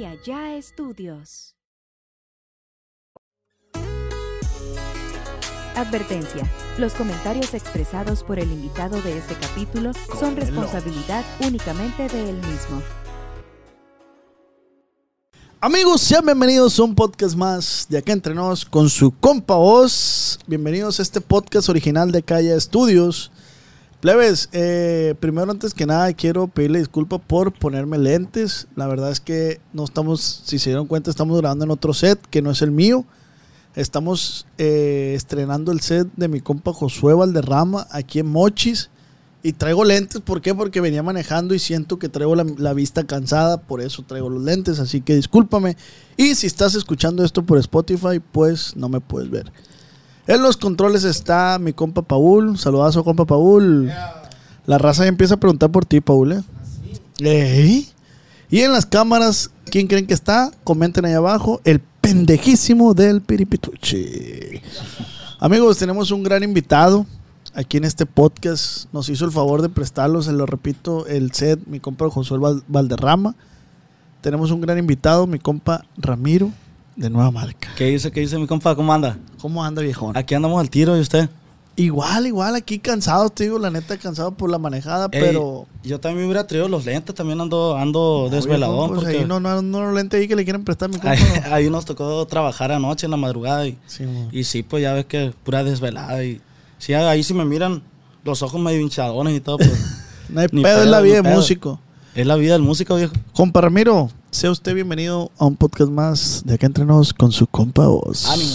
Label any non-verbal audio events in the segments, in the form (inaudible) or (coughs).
y allá estudios. Advertencia. Los comentarios expresados por el invitado de este capítulo son responsabilidad únicamente de él mismo. Amigos, sean bienvenidos a un podcast más de acá entre nos con su compa voz. Bienvenidos a este podcast original de Calle Estudios. Plebes, eh, primero antes que nada quiero pedirle disculpas por ponerme lentes. La verdad es que no estamos, si se dieron cuenta, estamos grabando en otro set que no es el mío. Estamos eh, estrenando el set de mi compa Josué Valderrama aquí en Mochis. Y traigo lentes, ¿por qué? Porque venía manejando y siento que traigo la, vista cansada, por eso traigo los lentes, así que discúlpame. Y si estás escuchando esto por Spotify, pues no me puedes ver. En los controles está mi compa Paul, saludazo compa Paul. La raza ya empieza a preguntar por ti, Paul. ¿eh? Y en las cámaras, ¿quién creen que está? Comenten ahí abajo, el pendejísimo del Piripituchi. Amigos, tenemos un gran invitado aquí en este podcast. Nos hizo el favor de prestarlos, se lo repito, el set, mi compa Josué Valderrama. Tenemos un gran invitado, mi compa Ramiro, de Nueva Marca. ¿Qué dice, qué dice mi compa? ¿Cómo anda? ¿Cómo anda, viejón? Aquí andamos al tiro, ¿y usted? Igual, igual, aquí cansado, te digo, la neta, cansado por la manejada, Ey, pero... Yo también hubiera traído los lentes, también ando, ando desveladón. Pues porque ahí no, no, no, los lentes ahí que le quieren prestar mi (laughs) compa. ahí, ahí nos tocó trabajar anoche en la madrugada y Sí, y sí, pues ya ves que pura desvelada y sí, ahí sí me miran los ojos medio hinchadones y todo, pues (laughs) no hay Ni pedo, es pedo, la vida de pedo. músico. es la vida del músico, viejo. Compa Ramiro, sea usted bienvenido a un podcast más de acá entre nos con su compa voz. Ánimo.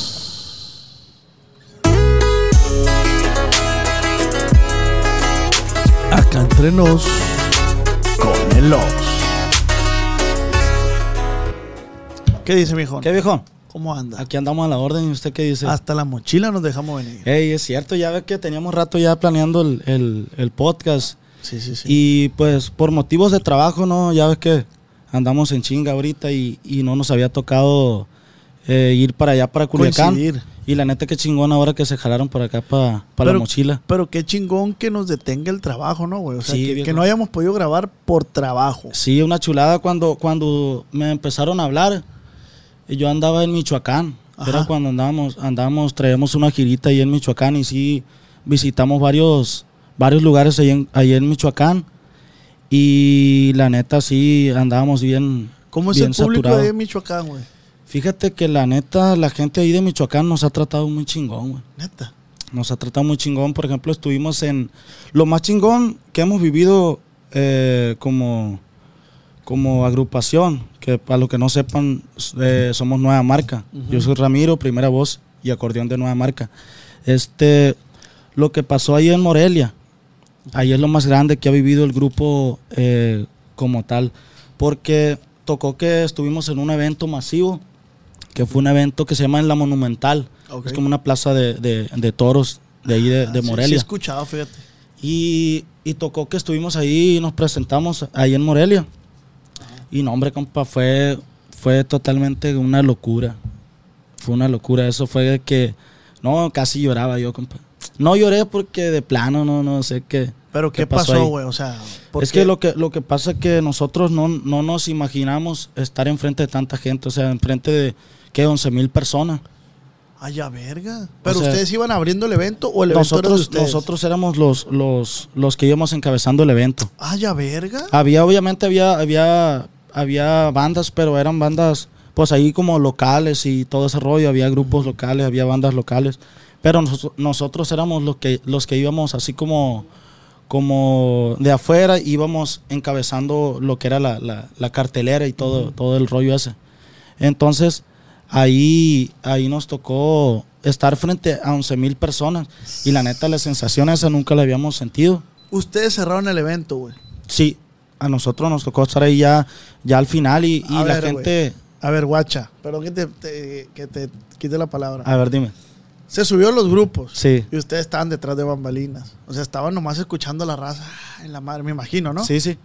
Acá entre nos con el Oz. ¿Qué dice, mijo? ¿Qué viejo? ¿Cómo anda? Aquí andamos a la orden y usted qué dice. Hasta la mochila nos dejamos venir. Ey, es cierto, ya ves que teníamos rato ya planeando el, el- el podcast. Sí, sí, sí. Y pues por motivos de trabajo, ¿no? Ya ves que andamos en chinga ahorita y, y no nos había tocado eh, ir para allá, para Culiacán. Coincidir. Y la neta que chingón ahora que se jalaron por acá para la Pero- mochila. Pero qué chingón que nos detenga el trabajo, ¿no, güey? O sea, Sí, que, no hayamos podido grabar por trabajo. Sí, una chulada cuando, cuando me empezaron a hablar. Yo andaba en Michoacán. Ajá. Era cuando andábamos, andábamos, traíamos una girita ahí en Michoacán y sí visitamos varios, varios lugares ahí en, ahí en Michoacán. Y la neta sí andábamos bien. ¿Cómo es bien el público saturado. de Michoacán, güey? Fíjate que la neta, la gente ahí de Michoacán nos ha tratado muy chingón, güey. Neta. Nos ha tratado muy chingón. Por ejemplo, estuvimos en. Lo más chingón que hemos vivido eh, como, como agrupación, que para los que no sepan, eh, somos Nueva Marca. Yo soy Ramiro, primera voz y acordeón de Nueva Marca. Este, lo que pasó ahí en Morelia, ahí es lo más grande que ha vivido el grupo eh, como tal. Porque tocó que estuvimos en un evento masivo, que fue un evento que se llama en La Monumental. Ok. Es como una plaza de, de- de toros de ahí de, de Ah, sí, Sí, he Morelia. escuchado, fíjate. Y, y tocó que estuvimos ahí y nos presentamos ahí en Morelia. Y no, hombre, compa, fue, fue totalmente una locura. Fue una locura. Eso fue que, no, casi lloraba yo, compa. No lloré porque de plano, no, no sé qué. Pero ¿qué, ¿Qué pasó güey? O sea, ¿por Es qué? que lo que lo que pasa es que nosotros no, no nos imaginamos estar enfrente de tanta gente, o sea, enfrente de, ¿qué? 11 mil personas. Ay, ya, verga. ¿Pero sea, ustedes iban abriendo el evento o el evento era de Nosotros, ustedes? nosotros éramos los, los, los que íbamos encabezando el evento. Ay, ya, verga. Había, obviamente, había, había, había bandas, pero eran bandas, pues ahí como locales y todo ese rollo. Había grupos locales, había bandas locales. Pero nos- nosotros éramos los que, los que íbamos así como, como de afuera, íbamos encabezando lo que era la, la- la cartelera y todo, todo el rollo ese. Entonces, ahí, ahí nos tocó estar frente a 11 mil personas. Y la neta, la sensación esa nunca la habíamos sentido. Ustedes cerraron el evento, güey. Sí, a nosotros nos tocó estar ahí ya, ya al final y, la ver, gente... A ver, guacha. Perdón que te, te- que te quite la palabra. A ver, dime. Se subió los grupos. Sí. Y ustedes estaban detrás de bambalinas. O sea, estaban nomás escuchando la raza ah, en la madre, me imagino, ¿no? Sí, sí.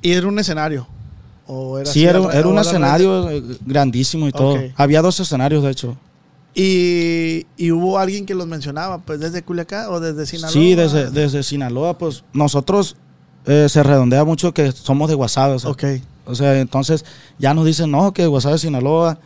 Y era un escenario. O era Sí, era, era un escenario eh, grandísimo y todo. Había dos escenarios, de hecho. Y, y hubo alguien que los mencionaba, pues desde Culiacán o desde Sinaloa. Sí, desde, desde Sinaloa, pues nosotros eh, se redondea mucho que somos de Guasave. o sea, Ok. O sea, entonces ya nos dicen, no, que Guasave Sinaloa.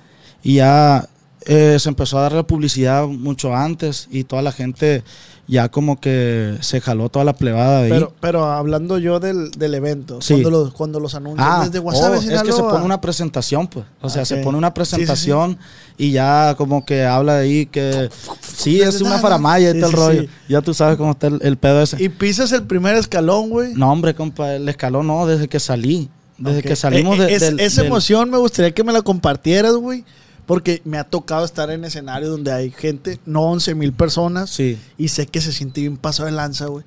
Y ya eh, se empezó a darle publicidad mucho antes y toda la gente ya como que se jaló toda la plebada de ahí. Pero, pero hablando yo del, del evento, Sí. cuando, los, cuando los anuncian Ah, desde Guasave, oh, es que se pone una presentación, pues. O sea, se pone una Sí, sí, sí. presentación y ya como que habla de ahí que sí es una faramaya y todo el rollo. Ya tú sabes cómo está el, el pedo ese. Y pisas el primer escalón, güey. No, hombre, compa, el escalón no, desde que salí. Desde que salimos Eh, de, es- del- Esa del- emoción me gustaría que me la compartieras, güey. Porque me ha tocado estar en escenarios donde hay gente, no 11 mil personas. Sí. Y sé que se siente bien paso de lanza, güey.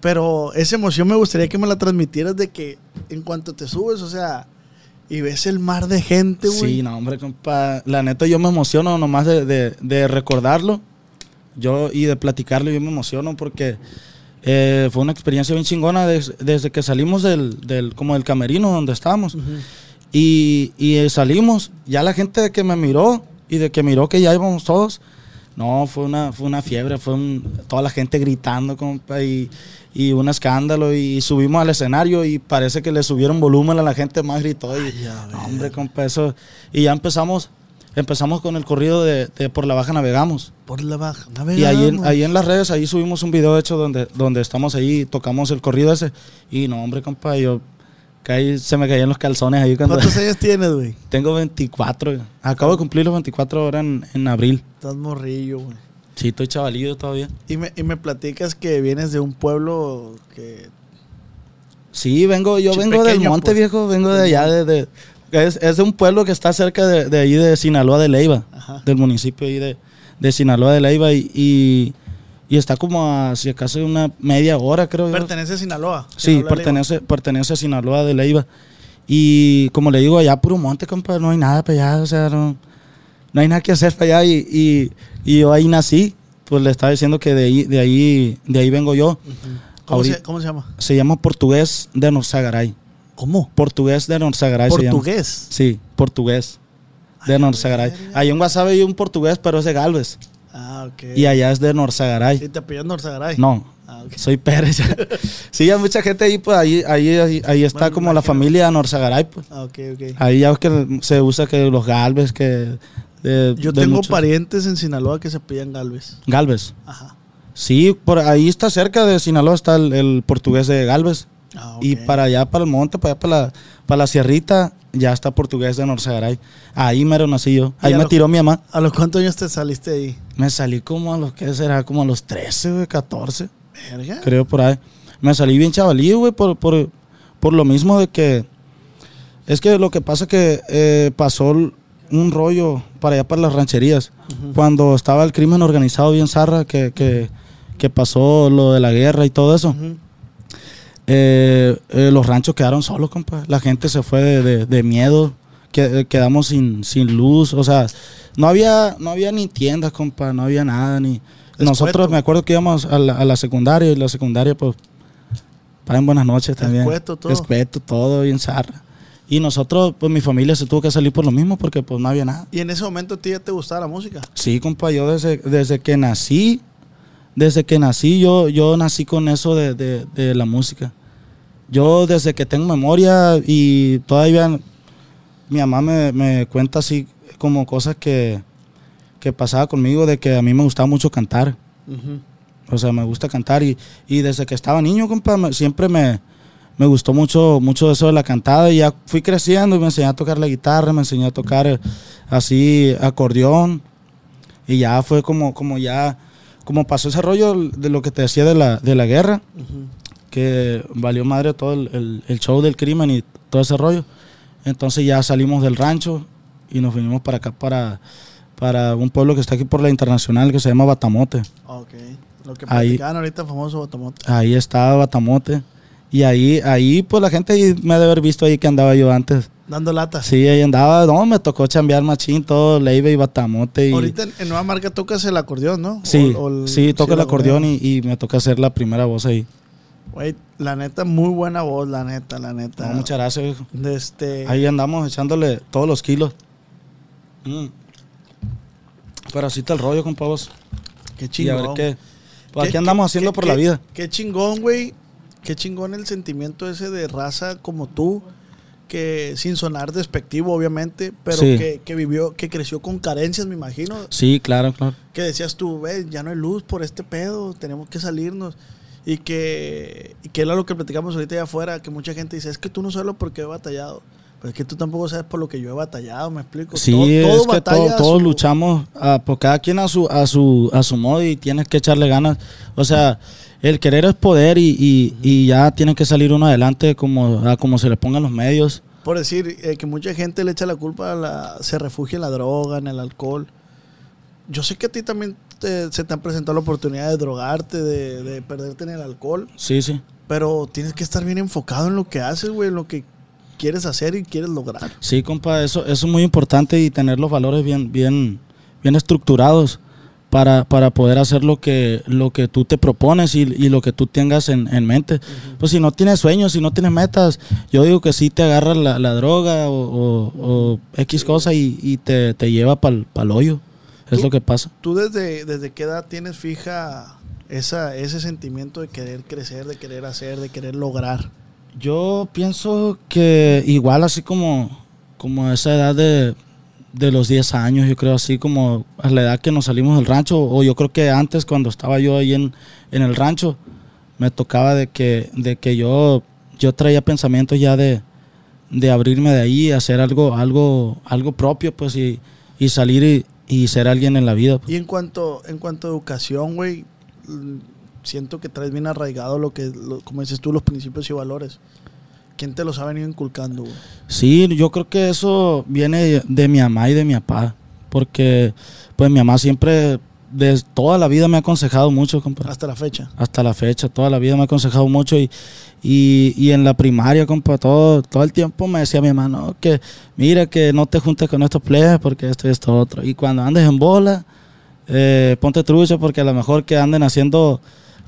Pero esa emoción me gustaría que me la transmitieras de que en cuanto te subes, o sea, y ves el mar de gente, güey. Sí, no, hombre, compa. La neta, yo me emociono nomás de, de- de recordarlo. Yo y de platicarlo, yo me emociono porque eh, fue una experiencia bien chingona des- desde que salimos del, del, como del camerino donde estábamos. Y, y, eh, salimos, ya la gente de que me miró y de que miró que ya íbamos todos, no, fue una, fue una fiebre, fue un- toda la gente gritando, compa, y, y un escándalo. Y subimos al escenario y parece que le subieron volumen a la gente, más gritó. Y, ya no, hombre, compa, eso. Y ya empezamos, empezamos con el corrido de, de Por la Baja Navegamos. Por la baja. Y ahí en, navegamos. ahí en las redes, ahí subimos un video hecho donde, donde estamos ahí, tocamos el corrido ese. Y no, hombre, compa, yo caí, se me caían los calzones ahí cuando... ¿Cuántos (laughs) años tienes, güey? Tengo 24. Acabo de cumplir los 24 ahora en, en abril. Estás morrillo, güey. Sí, estoy chavalillo todavía. Y me, y me platicas que vienes de un pueblo que... Sí, vengo, yo vengo del monte pues. viejo, vengo de allá, de, de- es, es de un pueblo que está cerca de, de ahí de Sinaloa de Leiva, Ajá. del municipio ahí de, de Sinaloa de Leiva y, y, y está como a si acaso una media hora creo yo. Pertenece a Sinaloa. Sí, pertenece, pertenece a Sinaloa de Leiva. Y como le digo, allá puro monte, compa, no hay nada para allá, o sea, no, no hay nada que hacer para allá. Y, y, y yo ahí nací, pues le estaba diciendo que de ahí, de ahí, de ahí vengo yo. ¿Cómo, Ahorita- se, cómo se llama? Se llama portugués de Norzagaray. ¿Cómo? Portugués de Norzagaray se llama. Portugués. Sí, portugués de Norzagaray. Hay un Guasave hay un portugués, pero es de Galvez. Ah, ok. Y allá es de Norzagaray. ¿Y te apellidas Norzagaray? No, Ah, ok. soy Pérez. (laughs) (laughs) sí, hay mucha gente ahí, pues ahí, ahí, ahí, ahí está Bueno, como la familia Norzagaray, pues. Ah, ok, ok. Ahí ya ves que se usa que los Galvez, que... de- Yo de tengo muchos- parientes en Sinaloa que se apellan Galvez. Galvez. Ajá. Sí, por ahí está cerca de Sinaloa, está el, el portugués de Galvez. Ah, Y ok. para allá, para el monte, para allá, para la, para la sierrita, ya está portugués de Norzagaray. Ahí mero nací yo. ¿Y Ahí me lo- tiró mi mamá. ¿A los cuántos años te saliste ahí? Me salí como a los, ¿qué será? Como a los 13, güey, 14, Verga. creo por ahí. Me salí bien chavalío, güey, por, por, por lo mismo de que... Es que lo que pasa que eh, pasó un rollo para allá, para las rancherías. Cuando estaba el crimen organizado bien zarra, que, que, que pasó lo de la guerra y todo eso. Ujú. Eh, eh, los ranchos quedaron solos, compa. La gente se fue de, de- de miedo. Que, eh, quedamos sin, sin luz. O sea, no había, no había ni tiendas, compa. No había nada. ni Nosotros, me acuerdo que íbamos a la, a la secundaria y la secundaria, pues, para en buenas noches también. Escueto todo. Escueto, todo bien zarra. Y nosotros, pues mi familia se tuvo que salir por lo mismo porque pues no había nada. ¿Y en ese momento a ti ya te gustaba la música? Sí, compa, yo desde, desde que nací, desde que nací, yo, yo nací con eso de, de- de la música. Yo desde que tengo memoria y todavía mi mamá me, me cuenta así como cosas que, que pasaba conmigo, de que a mí me gustaba mucho cantar. O sea, me gusta cantar y, y desde que estaba niño, compa, me- siempre me, me gustó mucho, mucho eso de la cantada y ya fui creciendo y me enseñé a tocar la guitarra, me enseñé a tocar eh, así acordeón y ya fue como, como ya, como pasó ese rollo de lo que te decía de la, de la guerra. Que valió madre todo el, el- el show del crimen y todo ese rollo. Entonces ya salimos del rancho y nos vinimos para acá, para, para un pueblo que está aquí por la internacional que se llama Batamote. Ok. Lo que Ahí- ahorita, famoso Botamote. Ahí estaba Batamote. Y ahí, ahí, pues la gente me ha de haber visto ahí que andaba yo antes. Dando latas. Sí, ahí andaba. No, me tocó chambear machín, todo, Leiva y Batamote. Y, Ahorita en, Nueva Marca tocas el acordeón, ¿no? sí, O- o el- sí, toca el la acordeón y, y me toca hacer la primera voz ahí. Güey, la neta, muy buena voz, la neta, la neta. No, muchas gracias, viejo. De este... Ahí andamos echándole todos los kilos. Mm. Pero así está el rollo, compa vos. Qué Y a chingón. ver qué. Pues Qué- aquí andamos qué- haciendo qué- por qué- la vida. Qué chingón, güey. Qué chingón el sentimiento ese de raza como tú. que sin sonar despectivo, obviamente, pero Sí. que, que vivió, que creció con carencias, me imagino. Sí, claro, claro. Que decías tú, ve, ya no hay luz por este pedo, tenemos que salirnos. Y que, y que era lo que platicamos ahorita allá afuera, que mucha gente dice, es que tú no sabes lo por qué he batallado. Pero es que tú tampoco sabes por lo que yo he batallado, me explico. Sí, Todo- todo es que todo- a todos su- luchamos, ah, por cada quien a su, a su, a su modo y tienes que echarle ganas. O sea, el querer es poder y, y, y ya tiene que salir uno adelante como, a como se le pongan los medios. Por decir eh, que mucha gente le echa la culpa a la. se refugia en la droga, en el alcohol. Yo sé que a ti también te- se te han presentado la oportunidad de drogarte, de, de perderte en el alcohol. Sí, sí. Pero tienes que estar bien enfocado en lo que haces, güey, en lo que quieres hacer y quieres lograr. Sí, compa, eso, eso es muy importante y tener los valores bien, bien, bien estructurados para, para poder hacer lo que, lo que tú te propones y, y lo que tú tengas en, en mente. Pues si no tienes sueños, si no tienes metas, yo digo que sí te agarra la, la droga o, o- o X cosa y, y te, te lleva para el hoyo. Es lo que pasa. ¿Tú desde, desde qué edad tienes fija esa, ese sentimiento de querer crecer, de querer hacer, de querer lograr? Yo pienso que igual así como, como a esa edad de, de los 10 años, yo creo así como a la edad que nos salimos del rancho, o yo creo que antes cuando estaba yo ahí en, en el rancho, me tocaba de que, de que yo, yo traía pensamientos ya de, de abrirme de ahí, hacer algo, algo, algo propio, pues, y, y salir y, y ser alguien en la vida. pues. Y en cuanto, en cuanto a educación, güey, siento que traes bien arraigado lo que, lo- como dices tú, los principios y valores. ¿Quién te los ha venido inculcando, güey? Sí, yo creo que eso viene de mi mamá y de mi papá, porque pues mi mamá siempre, desde toda la vida me ha aconsejado mucho, compa. Hasta la fecha. Hasta la fecha, toda la vida me ha aconsejado mucho y, y, y en la primaria, compa, todo, todo el tiempo me decía mi mamá, no, que mira que no te juntes con estos plebes porque esto y esto otro. Y cuando andes en bola, eh, ponte trucha porque a lo mejor que anden haciendo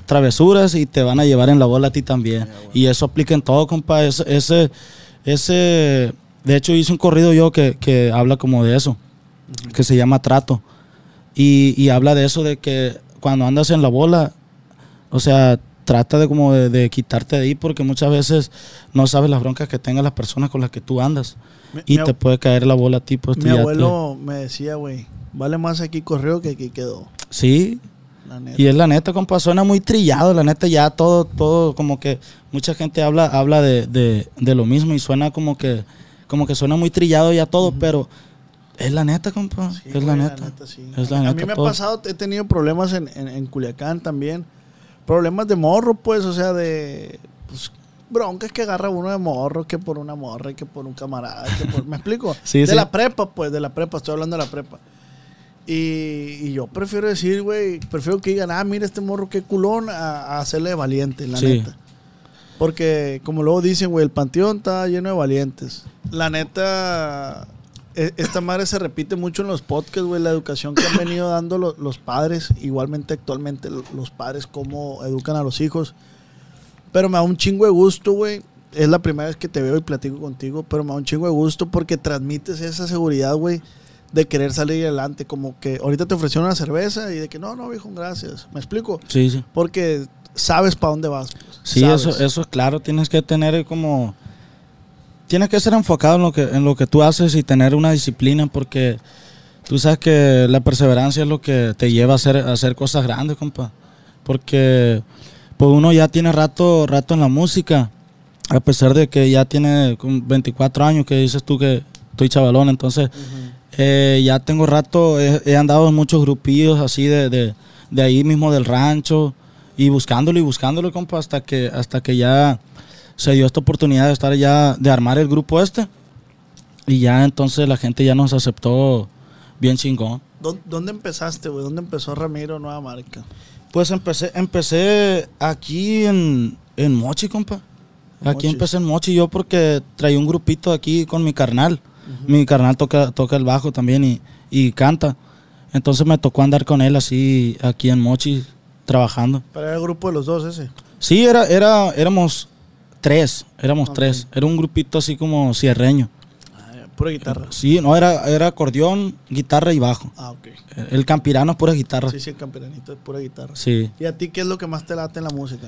travesuras y te van a llevar en la bola a ti también. Y eso aplica en todo, compa. Ese, ese, ese- de hecho hice un corrido yo que, que habla como de eso, que se llama Trato. Y, y habla de eso de que cuando andas en la bola, o sea, trata de como de, de quitarte de ahí porque muchas veces no sabes las broncas que tengan las personas con las que tú andas. Mi, Y mi te puede caer la bola a ti. Pues, mi te- abuelo me decía, güey, vale más aquí corrió que aquí quedó. Sí, La neta. Y es la neta, compa, suena muy trillado, la neta ya todo, todo, como que mucha gente habla, habla de, de, de lo mismo y suena como que, como que suena muy trillado ya todo, pero es la neta, compa, Sí, es la güey, neta. sí. Es la a neta mí me ha pasado, he tenido problemas en, en- en Culiacán también. Problemas de morro, pues, o sea, de pues, broncas que agarra uno de morro, que por una morra, que por un camarada, que por, ¿me explico? (laughs) Sí, de la prepa, pues, de la prepa, estoy hablando de la prepa. Y, y yo prefiero decir, güey, prefiero que digan, ah, mira este morro, qué culón, a, a hacerle valiente, la neta. Porque, como luego dicen, güey, el panteón está lleno de valientes. La neta, esta madre se repite mucho en los podcasts, güey, la educación que han (coughs) venido dando lo- los padres, igualmente actualmente lo- los padres, cómo educan a los hijos. Pero me da un chingo de gusto, güey. Es la primera vez que te veo y platico contigo, pero me da un chingo de gusto porque transmites esa seguridad, güey, de querer salir adelante. Como que ahorita te ofrecieron una cerveza y de que no, no, viejo, gracias. ¿Me explico? Sí, sí. Porque sabes para dónde vas. pues. Sí, Sabes. eso, eso es claro, tienes que tener como... Tienes que ser enfocado en lo que, en lo que tú haces y tener una disciplina porque tú sabes que la perseverancia es lo que te lleva a hacer, a hacer cosas grandes, compa. Porque pues uno ya tiene rato, rato en la música, a pesar de que ya tiene como 24 años, que dices tú que estoy chavalón, entonces eh, ya tengo rato, he, he andado en muchos grupillos así de, de, de ahí mismo del rancho y buscándolo y buscándolo, compa, hasta que, hasta que ya se dio esta oportunidad de estar ya, de armar el grupo este. Y ya entonces la gente ya nos aceptó bien chingón. ¿Dó- ¿Dónde empezaste, güey? ¿Dónde empezó Ramiro Nueva Marca? Pues empecé, empecé aquí en, en Mochi, compa. Aquí empecé en Mochi yo porque traía un grupito aquí con mi carnal. Mi carnal toca, toca el bajo también y, y canta. Entonces me tocó andar con él así aquí en Mochi trabajando. Para el grupo de los dos ese. Sí, era, era, éramos tres, éramos tres. Era un grupito así como cierreño. Ah, pura guitarra. Sí, no, era, era acordeón, guitarra y bajo. Ah, ok. El campirano es pura guitarra. Sí, sí, el camperanito es pura guitarra. Sí. ¿Y a ti qué es lo que más te late en la música?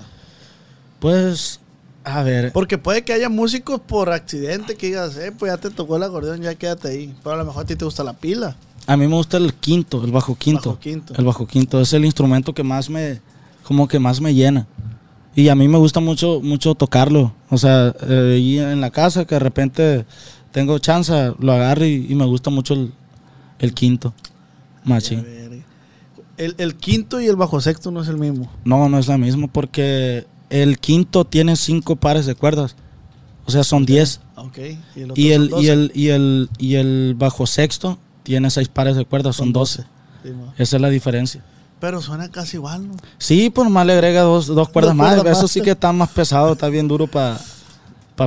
Pues A ver, Porque puede que haya músicos por accidente que digas, eh, pues ya te tocó el acordeón, ya quédate ahí. Pero a lo mejor a ti te gusta la pila. a mí me gusta el quinto, el bajo quinto. Bajo quinto. El bajo quinto es el instrumento que más me, como que más me llena. Y a mí me gusta mucho, mucho tocarlo. O sea, eh, ahí en la casa que de repente tengo chance, lo agarro y, y me gusta mucho el, el quinto. Machín. El, el quinto y el bajo sexto no es el mismo. No, no es la misma porque el quinto tiene cinco pares de cuerdas. O sea, son diez. Ok. Y el, otro Y el, y 12. el, y el, y el bajo sexto tiene seis pares de cuerdas, son doce. Sí, ma. Esa es la diferencia. Pero suena casi igual, ¿no? Sí, pues nomás le agrega dos, dos cuerdas más. cuerdas Eso más. sí que está más pesado, está bien duro para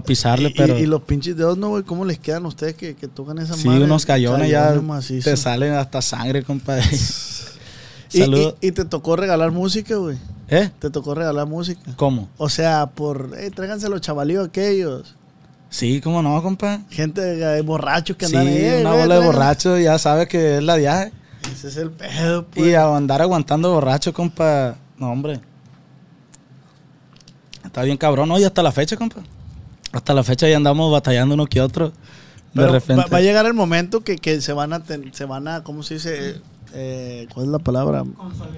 pisarle, Y, pero y, y los pinches dedos, ¿no, güey? ¿Cómo les quedan a ustedes que, que tocan esa sí, madre? unos callones ya Callones macizos. te salen hasta sangre, compadre. (laughs) (laughs) Y, y- te tocó regalar música, güey. ¿Eh? Te tocó regalar música. ¿Cómo? O sea, por, eh, tráiganse los chavalíos aquellos. Sí, ¿cómo no, compadre? Gente eh, borrachos que Sí, andan ahí. eh, una bola de borrachos ya sabe que es la viaje. Ese es el pedo, pues. Y a andar aguantando borracho, compa. No, hombre. Está bien cabrón, ¿no? Y hasta la fecha, compa. Hasta la fecha ya andamos batallando uno que otro. De Pero repente. Va, va a llegar el momento que, que se van a, ten- se van a, ¿cómo se dice? Eh, ¿Cuál es la palabra?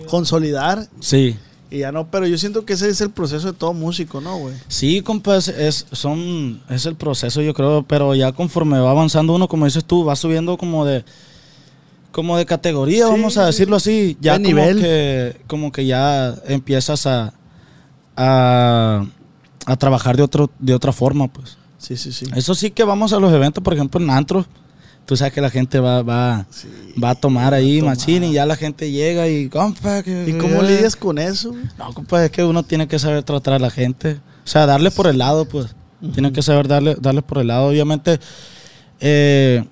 Consolidar. Sí. Y ya no, pero yo siento que ese es el proceso de todo músico, ¿no, güey? Sí, compa, es, es- son, es el proceso, yo creo, pero ya conforme va avanzando uno, como dices tú, va subiendo como de como de categoría, Sí, vamos a decirlo así, ya de como nivel. que como que ya empiezas a, a a trabajar de otro de otra forma, pues. Sí, sí, sí. Eso sí que vamos a los eventos, por ejemplo, en antro, tú sabes que la gente va va Sí, va a tomar ahí tomar. machín y ya la gente llega y compa, que ¿Y cómo lidias con eso? no, compa, es que uno tiene que saber tratar a la gente. O sea, darle por el lado, pues. Tiene que saber darle, darle por el lado. Obviamente, eh,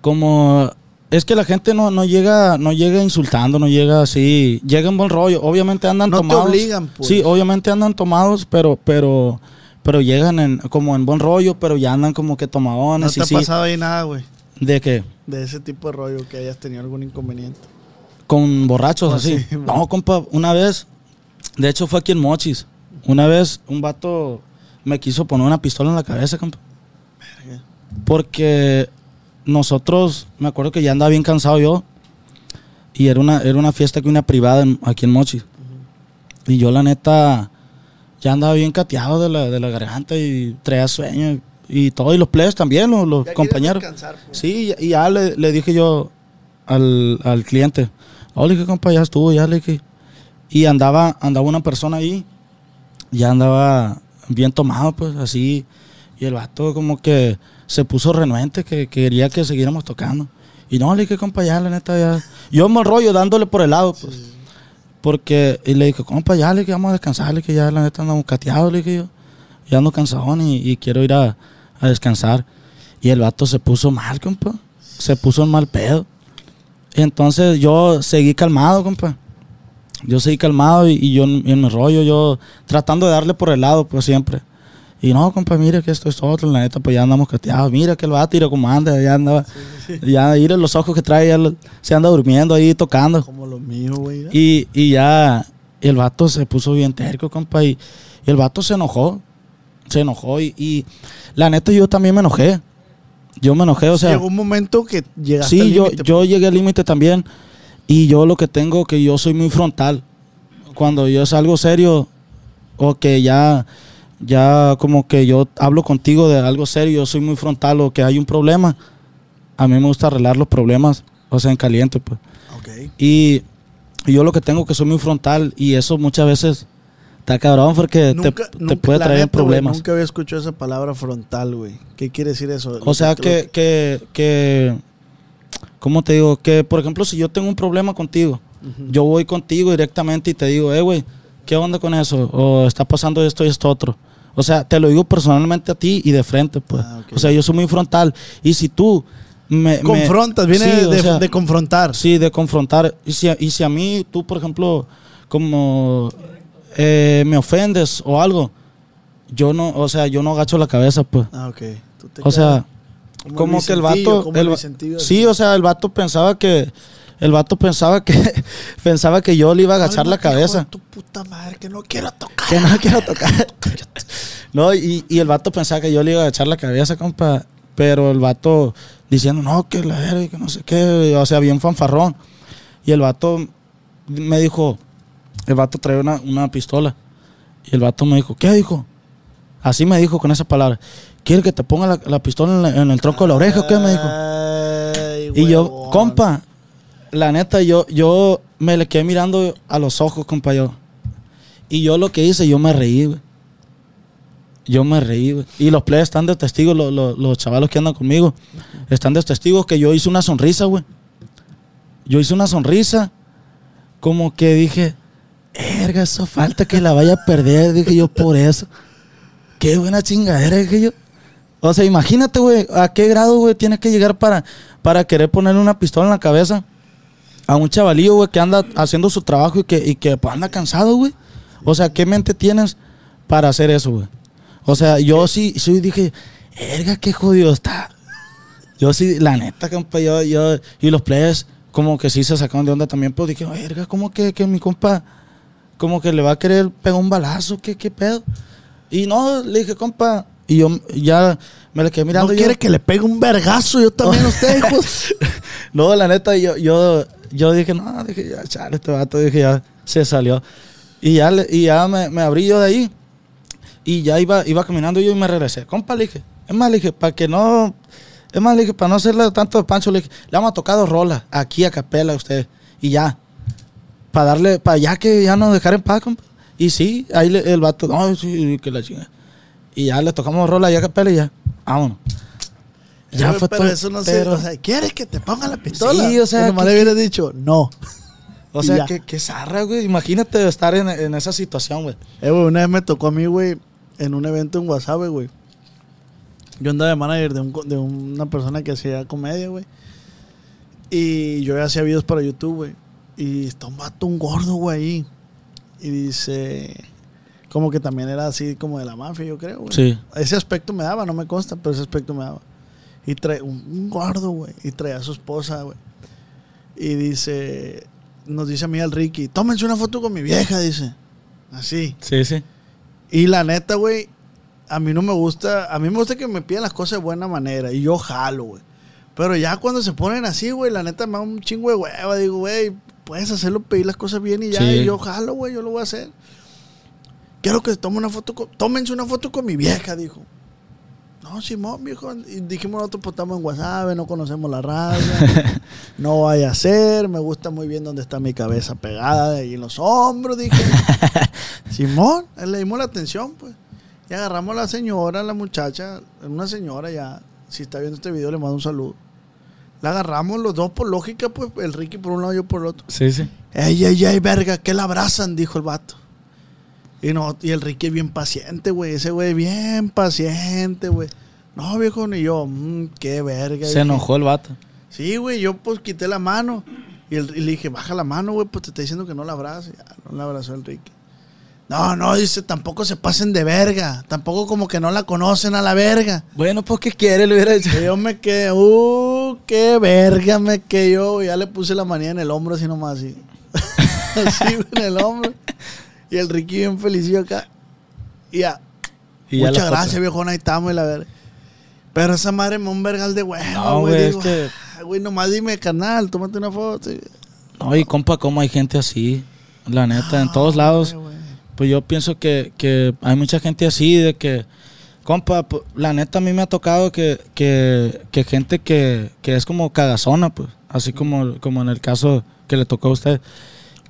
como es que la gente no, no llega no llega insultando, no llega así. Llega en buen rollo. Obviamente andan No te tomados. obligan, pues. Sí, obviamente andan tomados, pero pero pero llegan en, como en buen rollo, pero ya andan como que ¿No tomadones. te y ha sí. pasado ahí nada, güey? ¿De qué? De ese tipo de rollo que hayas tenido algún inconveniente. Con borrachos Oh, así. sí, no, compa, una vez, de hecho fue aquí en Mochis. Una vez un vato me quiso poner una pistola en la cabeza, compa. Verga. Porque nosotros, me acuerdo que ya andaba bien cansado yo. Y era una, era una fiesta que una privada en- aquí en Mochis. Y yo la neta ya andaba bien cateado de la, de la garganta y traía sueño y todo. Y los plebes también, los, compañeros. pues. Sí, y ya le, le dije yo al, al cliente, oye, que compa, ya estuvo, ya le dije. Y andaba, andaba una persona ahí, ya andaba bien tomado, pues así. Y el vato como que se puso renuente, que, que quería que siguiéramos tocando. Y no, le dije, compa, ya, la neta, ya. Yo me rollo dándole por el lado, pues. Porque, y le dije, compa, ya, le dije, vamos a descansar, le dije, ya, la neta, andamos cateados, le dije yo. Ya ando cansadón y, y quiero ir a, a descansar. Y el vato se puso mal, compa. Se puso en mal pedo. Y entonces yo seguí calmado, compa. Yo seguí calmado y, y yo en, en mi rollo, yo tratando de darle por el lado, pues siempre. Y no, compa, mira que esto es otro, la neta, pues ya andamos cateados. Mira que el vato, mira cómo anda, ya andaba. Ya, mira los ojos que trae, ya lo- se anda durmiendo ahí tocando. Como lo mío, güey. Y, y ya el vato se puso bien terco, compa, y, y el vato se enojó. Se enojó y, y la neta yo también me enojé. Yo me enojé, o sea, Llegó un momento que llegaste sí, al yo, límite, yo llegué al límite también y yo lo que tengo que yo soy muy frontal. Cuando yo es algo serio o que ya ya como que yo hablo contigo de algo serio, yo soy muy frontal o que hay un problema, a mí me gusta arreglar los problemas, o sea, en caliente, pues. Ok. Y, y yo lo que tengo que soy muy frontal y eso muchas veces está cabrón porque te, Nunca- te puede traer neta, problemas. nunca había escuchado esa palabra frontal, güey. ¿Qué quiere decir eso? O sea que, que, que, ¿cómo te digo? Que, por ejemplo, si yo tengo un problema contigo, yo voy contigo directamente y te digo, eh, güey, ¿qué onda con eso? O está pasando esto y esto otro. O sea, te lo digo personalmente a ti y de frente, pues. Ah. O sea, yo soy muy frontal. Y si tú me... me- Confrontas, viene Sí, o de, sea, de confrontar. Sí, de confrontar. Y si, y si a mí, tú, por ejemplo, como eh, me ofendes o algo, yo no, o sea, yo no agacho la cabeza, pues. Ah, ok. Tú te O sea, como que el vato. el sí, o sea, el vato pensaba que el vato pensaba que (laughs) pensaba que yo le iba a agachar la cabeza. Tu puta madre, que no quiero tocar. Que no quiero tocar. (laughs) no, y, y el vato pensaba que yo le iba a agachar la cabeza, compa. Pero el vato diciendo, no, que la verga, que no sé qué. O sea, bien fanfarrón. Y el vato me dijo, el vato traía una, una pistola. Y el vato me dijo, ¿qué dijo? Así me dijo con esa palabra. ¿Quiere que te ponga la, la pistola en, la- en el tronco de la oreja qué? Me dijo. Ay, Y yo, compa, la neta, yo, yo me le quedé mirando a los ojos, compa, yo. Y yo lo que hice, yo me reí, güey. Yo me reí, güey. Y los players están de testigos, lo- lo- los chavalos que andan conmigo, están de testigos que yo hice una sonrisa, güey. Yo hice una sonrisa, como que dije, erga, eso falta que la vaya a perder, dije yo, por eso. Qué buena chingadera, dije yo. O sea, imagínate, güey, a qué grado, güey, tienes que llegar para, para querer ponerle una pistola en la cabeza a un chavalillo, güey, que anda haciendo su trabajo y que, y que pues, anda cansado, güey. O sea, ¿qué mente tienes para hacer eso, güey? O sea, yo sí, sí dije, erga, qué jodido está. Yo sí, la neta, compa, yo, yo, y los players como que sí se sacaron de onda también, pero dije, verga, ¿cómo que, que mi compa, como que le va a querer pegar un balazo? ¿Qué, qué pedo? Y no, le dije, compa, y yo ya me le quedé mirando. ¿No yo- quiere que le pegue un vergazo? Yo también a usted, hijos. (laughs) no, la neta, yo, yo, yo dije, no, dije, ya, chale, este vato, dije, ya se salió. Y ya, y ya me, abrí yo de ahí. Y ya iba, iba caminando yo y me regresé. Compa, le dije, es más, le dije, para que no, es más, le dije, para no hacerle tanto pancho, le dije, le vamos a tocar dos rolas, aquí a capela a usted. Y ya, para darle, para ya que ya nos dejar en paz, compa. Y sí, ahí le- el vato, no, sí, que la chinga. Y ya le tocamos rola ya a capela y ya, vámonos. Ya, pero todo, eso no sé. pero- O sea, ¿quieres que te ponga la pistola? Sí, o sea, Pero nomás le hubiera dicho, no. O sea, que, que zarra, güey. Imagínate estar en, en esa situación, güey. Eh, güey, una vez me tocó a mí, güey, en un evento en Guasave, güey. Yo andaba de manager de, un de una persona que hacía comedia, güey. Y yo hacía videos para YouTube, güey. Y está un vato, un gordo, güey, ahí. Y dice... Como que también era así como de la mafia, yo creo, güey. Sí. Ese aspecto me daba, no me consta, pero ese aspecto me daba. Y trae un, un gordo, güey. Y traía a su esposa, güey. Y dice... Nos dice a mí al Ricky, tómense una foto con mi vieja, dice. Así. Sí, sí. Y la neta, güey, a mí no me gusta, a mí me gusta que me pidan las cosas de buena manera y yo jalo, güey. Pero ya cuando se ponen así, güey, la neta me da un chingo de hueva. Digo, güey, puedes hacerlo, pedir las cosas bien y ya. Sí. Y yo jalo, güey, yo lo voy a hacer. Quiero que tome una foto con, tómense una foto con mi vieja, dijo. No, Simón, viejo. Y dijimos nosotros, pues estamos en WhatsApp, no conocemos la raza. (laughs) no vaya a ser, me gusta muy bien donde está mi cabeza pegada de ahí en los hombros, dije. (laughs) Simón, le dimos la atención, pues. Y agarramos a la señora, la muchacha, una señora ya, si está viendo este video le mando un saludo. La agarramos los dos por lógica, pues, el Ricky por un lado, yo por el otro. Sí, sí. Ey, ey, ey, verga, que la abrazan, dijo el vato. Y, no, y el Ricky bien paciente, güey. Ese güey bien paciente, güey. No, viejo, ni yo. "Mm, qué verga. Se dije. enojó el vato. Sí, güey, yo pues quité la mano. Y, el- y le dije, baja la mano, güey, pues te está diciendo que no la abrace. Ya, no la abrazó el Ricky. No, no, dice, tampoco se pasen de verga. Tampoco como que no la conocen a la verga. Bueno, pues, ¿qué quiere? Le hubiera dicho. Y yo me quedé, uh, qué verga me quedé yo. Ya le puse la manía en el hombro así nomás, así. (laughs) así, güey, en el hombro. Y el Ricky bien feliz acá. Y ya, Y ya muchas gracias, viejón, ahí estamos, y la verga. Pero esa madre me un vergal de huevo, No, güey. es que- "Ay, güey, nomás dime, canal, tómate una foto. Y- No, y compa, ¿cómo hay gente así? La neta, en todos lados. Güey, güey. Pues yo pienso que, que hay mucha gente así, de que, compa, pu- la neta a mí me ha tocado que, que, que gente que, que es como cagazona, pues, así como, como en el caso que le tocó a usted,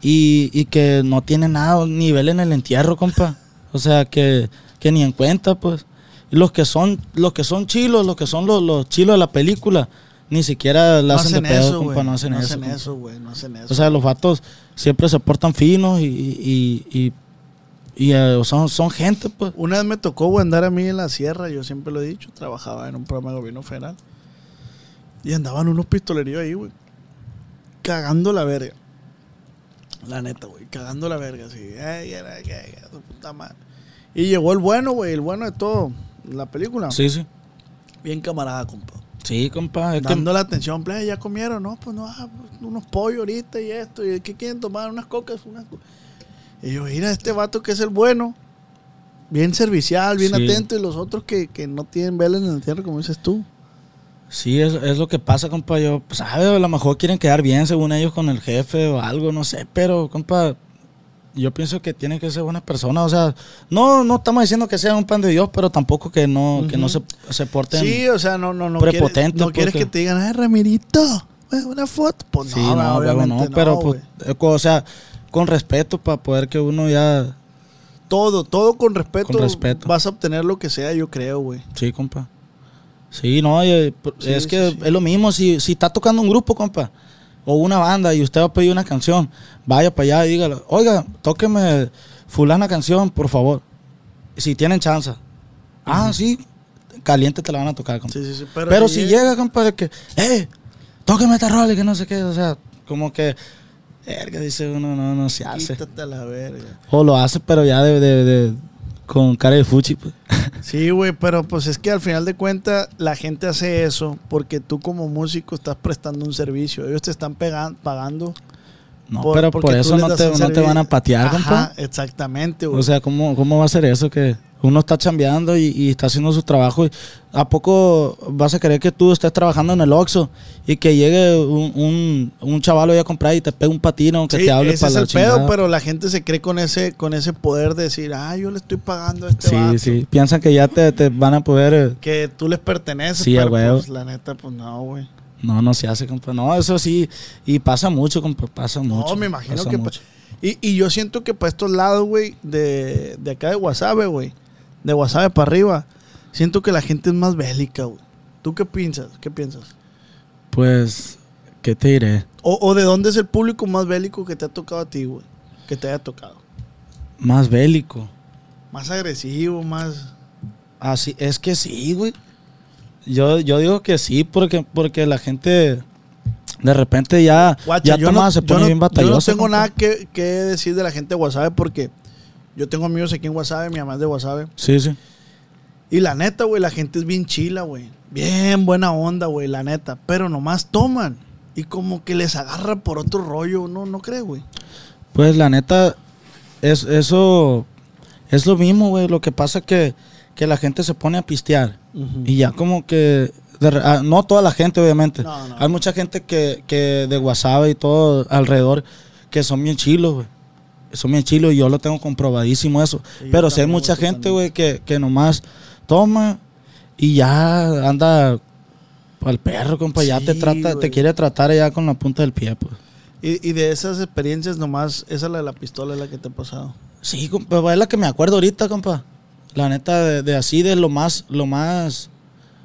y, y que no tiene nada, nivel en el entierro, compa. O sea, que, que ni en cuenta, pues. Y los que son, los que son chilos, los que son los, los chilos de la película, ni siquiera la No hacen, de pedo, eso, compa, no hacen No eso. hacen compa. eso, güey, no hacen eso. O sea, los vatos siempre se portan finos y, y, y, y, eh, son, son gente, pues. Una vez me tocó güey, andar a mí en la sierra, yo siempre lo he dicho, trabajaba en un programa de gobierno federal. Y andaban unos pistoleríos ahí, güey. Cagando la verga. La neta, güey, cagando la verga, así. Ay, ay, ay, su puta madre. Y llegó el bueno, güey, el bueno de todo. La película. Sí, sí. Bien camarada, compa. Sí, compa. Es que- Dando la atención, plebe, ya comieron, no, pues no, ah, pues, unos pollos ahorita y esto, y ¿qué quieren tomar? Unas cocas, unas co-". Y yo, mira, este vato que es el bueno, bien servicial, bien Sí. atento, y los otros que, que no tienen vela en el entierro, como dices tú. Sí, es, es lo que pasa, compa. Yo, pues, sabe, a lo mejor quieren quedar bien según ellos con el jefe o algo, no sé, pero, compa, yo pienso que tienen que ser buenas personas. O sea, no, no estamos diciendo que sean un pan de Dios, pero tampoco que no, que no se, se porten. Sí, o sea, no, no, no. prepotente, quieres, no quieres que te digan, ay, Ramirito, una foto. Pues Sí, no, no, obviamente no, pero, pues, eh, o sea, con respeto para poder que uno ya. Todo, todo con respeto, Con respeto. vas a obtener lo que sea, yo creo, güey. Sí, compa. Sí, no, eh, es sí, que sí. es lo mismo. Si, si está tocando un grupo, compa, o una banda y usted va a pedir una canción, vaya para allá y dígale, oiga, tóqueme fulana canción, por favor. Si tienen chance. Ah, sí, caliente te la van a tocar, compa. Sí, sí, sí. Pero, Pero, si llega, compa, de que, eh, tóqueme esta rola y que no sé qué, o sea, como que, verga, dice uno, no, no se hace. Quítate a la verga. O lo hace, pero ya de, de- de- con cara de fuchi, pues. Sí, güey, pero pues es que al final de cuentas la gente hace eso porque tú como músico estás prestando un servicio. Ellos te están pegan- pagando. No, por- pero por eso no te, no te van a patear, Ajá, compa. exactamente, güey. O sea, ¿cómo, ¿cómo va a ser eso? Que uno está chambeando y, y está haciendo su trabajo. y ¿A poco vas a querer que tú estés trabajando en el Oxxo y que llegue un, un, un chaval ahí a comprar y te pegue un patino que Sí, te hable ese para es el pedo, chingada? pero la gente se cree con ese, con ese poder de decir, ah, yo le estoy pagando a este Sí, vato, sí. Piensan que ya te, te van a poder... eh, que tú les perteneces, Sí, pero pues la neta, pues no, güey. No, no se hace, compa. No, eso sí. Y pasa mucho, compa. Pasa mucho. No, me imagino que... Y, y yo siento que para estos lados, güey, de, de acá de Guasave, güey, de Guasave para arriba, siento que la gente es más bélica, güey. ¿Tú qué piensas? ¿Qué piensas? Pues, ¿qué te diré? O, o de dónde es el público más bélico que te ha tocado a ti, güey? Que te haya tocado. Más bélico. Más agresivo, más... Así, es que sí, güey. Yo, yo digo que sí, porque, porque la gente de repente ya, Guacha, ya yo, no, se yo pone no- bien yo no batallosa. tengo nada que, que decir de la gente de Guasave porque yo tengo amigos aquí en Guasave, mi mamá es de Guasave. Sí, sí. Y la neta, güey, la gente es bien chila, güey. Bien buena onda, güey, la neta. Pero nomás toman. Y como que les agarra por otro rollo, ¿no? ¿No crees, güey? Pues la neta, es, eso es lo mismo, güey. Lo que pasa que, que la gente se pone a pistear. Y ya como que... de ah, no toda la gente, obviamente. No, no. Hay mucha gente que, que de WhatsApp y todo alrededor que son bien chilos, güey. Son bien chilos y yo lo tengo comprobadísimo eso. Sí, Pero también, mucha gente, güey, que, que nomás toma y ya anda al perro, compa. ya te trata, te quiere tratar ya con la punta del pie, pues. Y, y de esas experiencias nomás, esa la de la pistola es la que te ha pasado. Sí, compa, es la que me acuerdo ahorita, compa. La neta, de, de así, de lo más, lo más,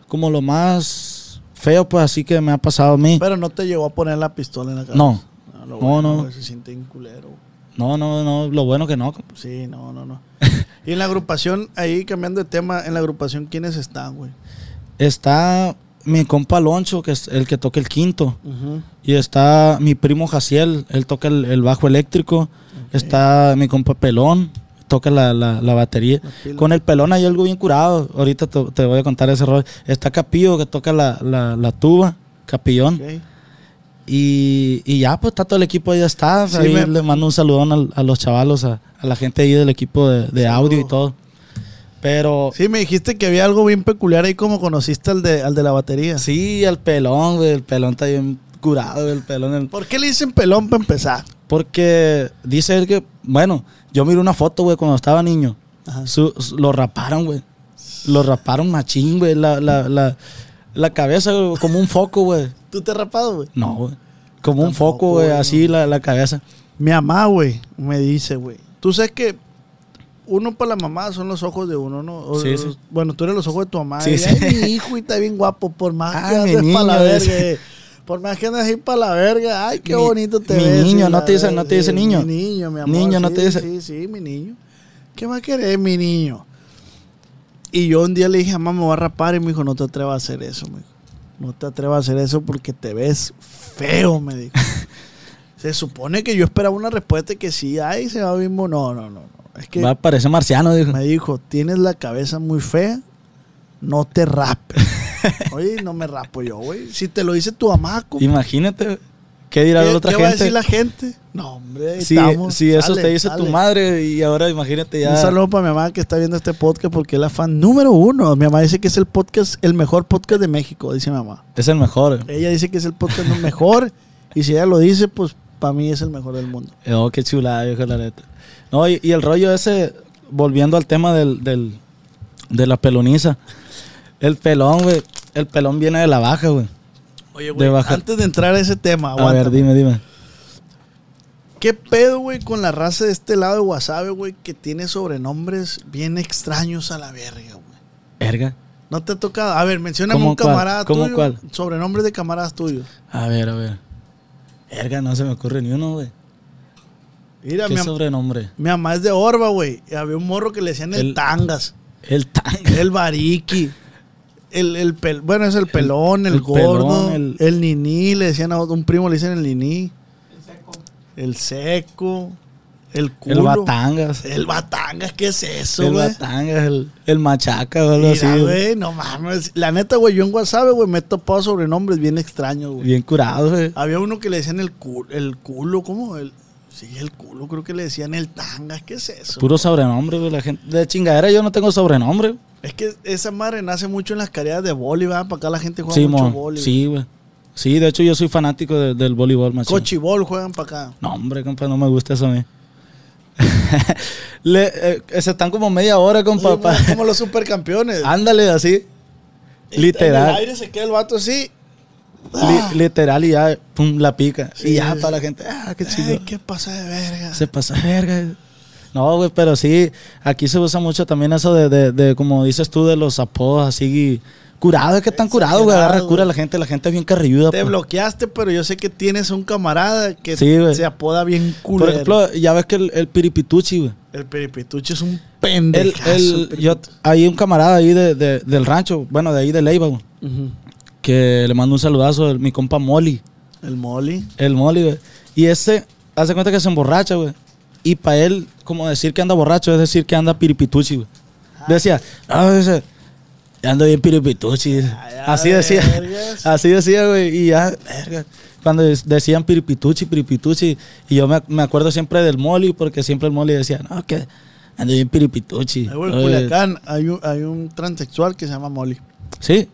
como lo más feo, pues así que me ha pasado a mí. Pero no te llegó a poner la pistola en la cabeza. No. No, No, bueno, no. güey, Se siente un culero. No, no, no, lo bueno que no. Sí, no, no, no. (laughs) y en la agrupación, ahí cambiando de tema, en la agrupación, ¿quiénes están, güey? Está mi compa Alonso, que es el que toca el quinto. Y está mi primo Jaciel, él toca el, el bajo eléctrico. Está mi compa Pelón, toca la, la- la batería. La. Con el pelón hay algo bien curado. Ahorita te, te voy a contar ese rol. Está Capillo, que toca la, tuba, Capillón. Ok. Y, y ya, pues está todo el equipo, ahí ya está. Sí, ahí me- le mando un saludón al- a, los chavalos, a, a la gente ahí del equipo de, de audio y todo. Pero Sí, me dijiste que había algo bien peculiar ahí como conociste al de, al de la batería. sí, el pelón, güey, el pelón está bien curado, el pelón. el- ¿Por qué le dicen pelón para empezar? Porque dice él que, bueno, yo miré una foto, güey, cuando estaba niño. Su- su- lo raparon, güey. Lo raparon machín, güey. La, la, la, la cabeza, güey, como un foco, güey. ¿Tú te has rapado, güey? No, güey. Como un foco, güey, así la, la cabeza. Mi mamá, güey, me dice, güey. Tú sabes que uno para la mamá son los ojos de uno, ¿no? O- Sí. Bueno, tú eres los ojos de tu mamá. Sí, y, sí. Ay, mi hijo, y está bien guapo. Por más (laughs) Ah, que mi andes para la niño, verga. eh. Por más que andes ahí para la verga. Ay, qué Mi- bonito te mi ves. niño, y ¿no te dice- no te dice niño? Mi niño, mi amor. Niño, ¿no sí, te dice? Sí, sí, mi niño. ¿Qué a querer mi niño? Y yo un día le dije, mamá, me voy a rapar. Y me dijo, no te atrevas a hacer eso, me dijo. No te atrevas a hacer eso porque te ves feo, me dijo. (laughs) Se supone que yo esperaba una respuesta que sí, ay, se va bien. mo-". No, no, no, no. Es que Va a parecer marciano, dijo. me dijo, tienes la cabeza muy fea, no te rapes. (laughs) Oye, no me rapo yo, güey. Si te lo dice tu compa, Imagínate, ¿qué dirá ¿qué, la otra qué va a gente? decir la gente? No, hombre, ahí Si, estamos. si eso te dice tu madre y ahora imagínate ya. Un saludo para mi mamá que está viendo este podcast porque es la fan número uno. Mi mamá dice que es el podcast, el mejor podcast de México, dice mi mamá. Es el mejor. Ella dice que es el podcast mejor y si ella lo dice, pues para mí es el mejor del mundo. Oh, qué chulada, viejo, la neta. No, y, y el rollo ese, volviendo al tema del, del- de la peloniza. El pelón, güey. El pelón viene de la baja, güey. Oye, güey, antes de entrar a ese tema, A ver, dime, dime. ¿Qué pedo, güey, con la raza de este lado de Wasabi, güey, que tiene sobrenombres bien extraños a la verga, güey? Verga. ¿No te ha tocado? A ver, mencióname ¿Cómo un camarada ¿Cómo tuyo. cuál? Sobrenombres de camaradas tuyos. A ver, a ver. Verga, no se me ocurre ni uno, güey. Mira, ¿Qué mi, sobrenombre? mi mamá es de Orba, güey. y Había un morro que le decían el, El- Tangas, El tanga. el Bariki. El, el pel- bueno, es el pelón, el, el gordo, pelón, el... el- niní, le decían a un primo, le dicen el niní. El seco. El culo. El batangas. El batangas, ¿qué es eso, El güey? batangas, el, el machaca o algo así. Güey. no mames. La neta, güey, yo en WhatsApp, güey, me he topado sobrenombres bien extraños, güey. Bien curado, güey. Había uno que le decían el culo, el culo, ¿cómo? El, sí, el culo, creo que le decían el tangas, ¿qué es eso? Puro sobrenombre, güey. La gente. De chingadera yo no tengo sobrenombre. Es que esa madre nace mucho en las carreras de ¿verdad? Para acá la gente juega Sí, mucho boli. Sí, güey. Sí, de hecho yo soy fanático de- del voleibol, machín. Cochibol juegan para acá. No, hombre, compa, no me gusta eso a mí. (laughs) Le, eh, se están como media hora, compa. Como, como los supercampeones. (laughs) Ándale, así. En el Literal. aire se queda el vato así. Li- literal y ya, pum, la pica. Sí, y ya para la gente, ah, qué chido. Ay, qué pasa de verga. Se pasa de verga. No, güey, pero sí, aquí se usa mucho también eso de, de, de, como dices tú, de los apodos así. Curado, es que están curados, güey. Agarra cura a la gente, la gente es bien carrilluda. Te pues. bloqueaste, pero yo sé que tienes un camarada que Sí, se apoda bien Por culero. ejemplo, ya ves que el, el piripituchi, güey. el peripitucho es un el, el yo, hay un camarada ahí de, de- del rancho, bueno, de ahí de Leiva, güey, Ujú. Que le mando un saludazo, mi compa Molly. El Molly. El Molly, güey. Y ese, hace cuenta que se emborracha, güey. Y para él, como decir que anda borracho, es decir que anda piripituchi, güey. Decía, ah, dice, ando bien piripituchi. Ay, Así decía, vergas. (laughs) así decía, güey. Y ya, verga. Cuando decían piripituchi, piripituchi. Y yo me, me acuerdo siempre del Molly, porque siempre el Molly decía, no, que ando bien piripituchi. Güey, en Culiacán hay un, hay un transexual que se llama Molly. Sí.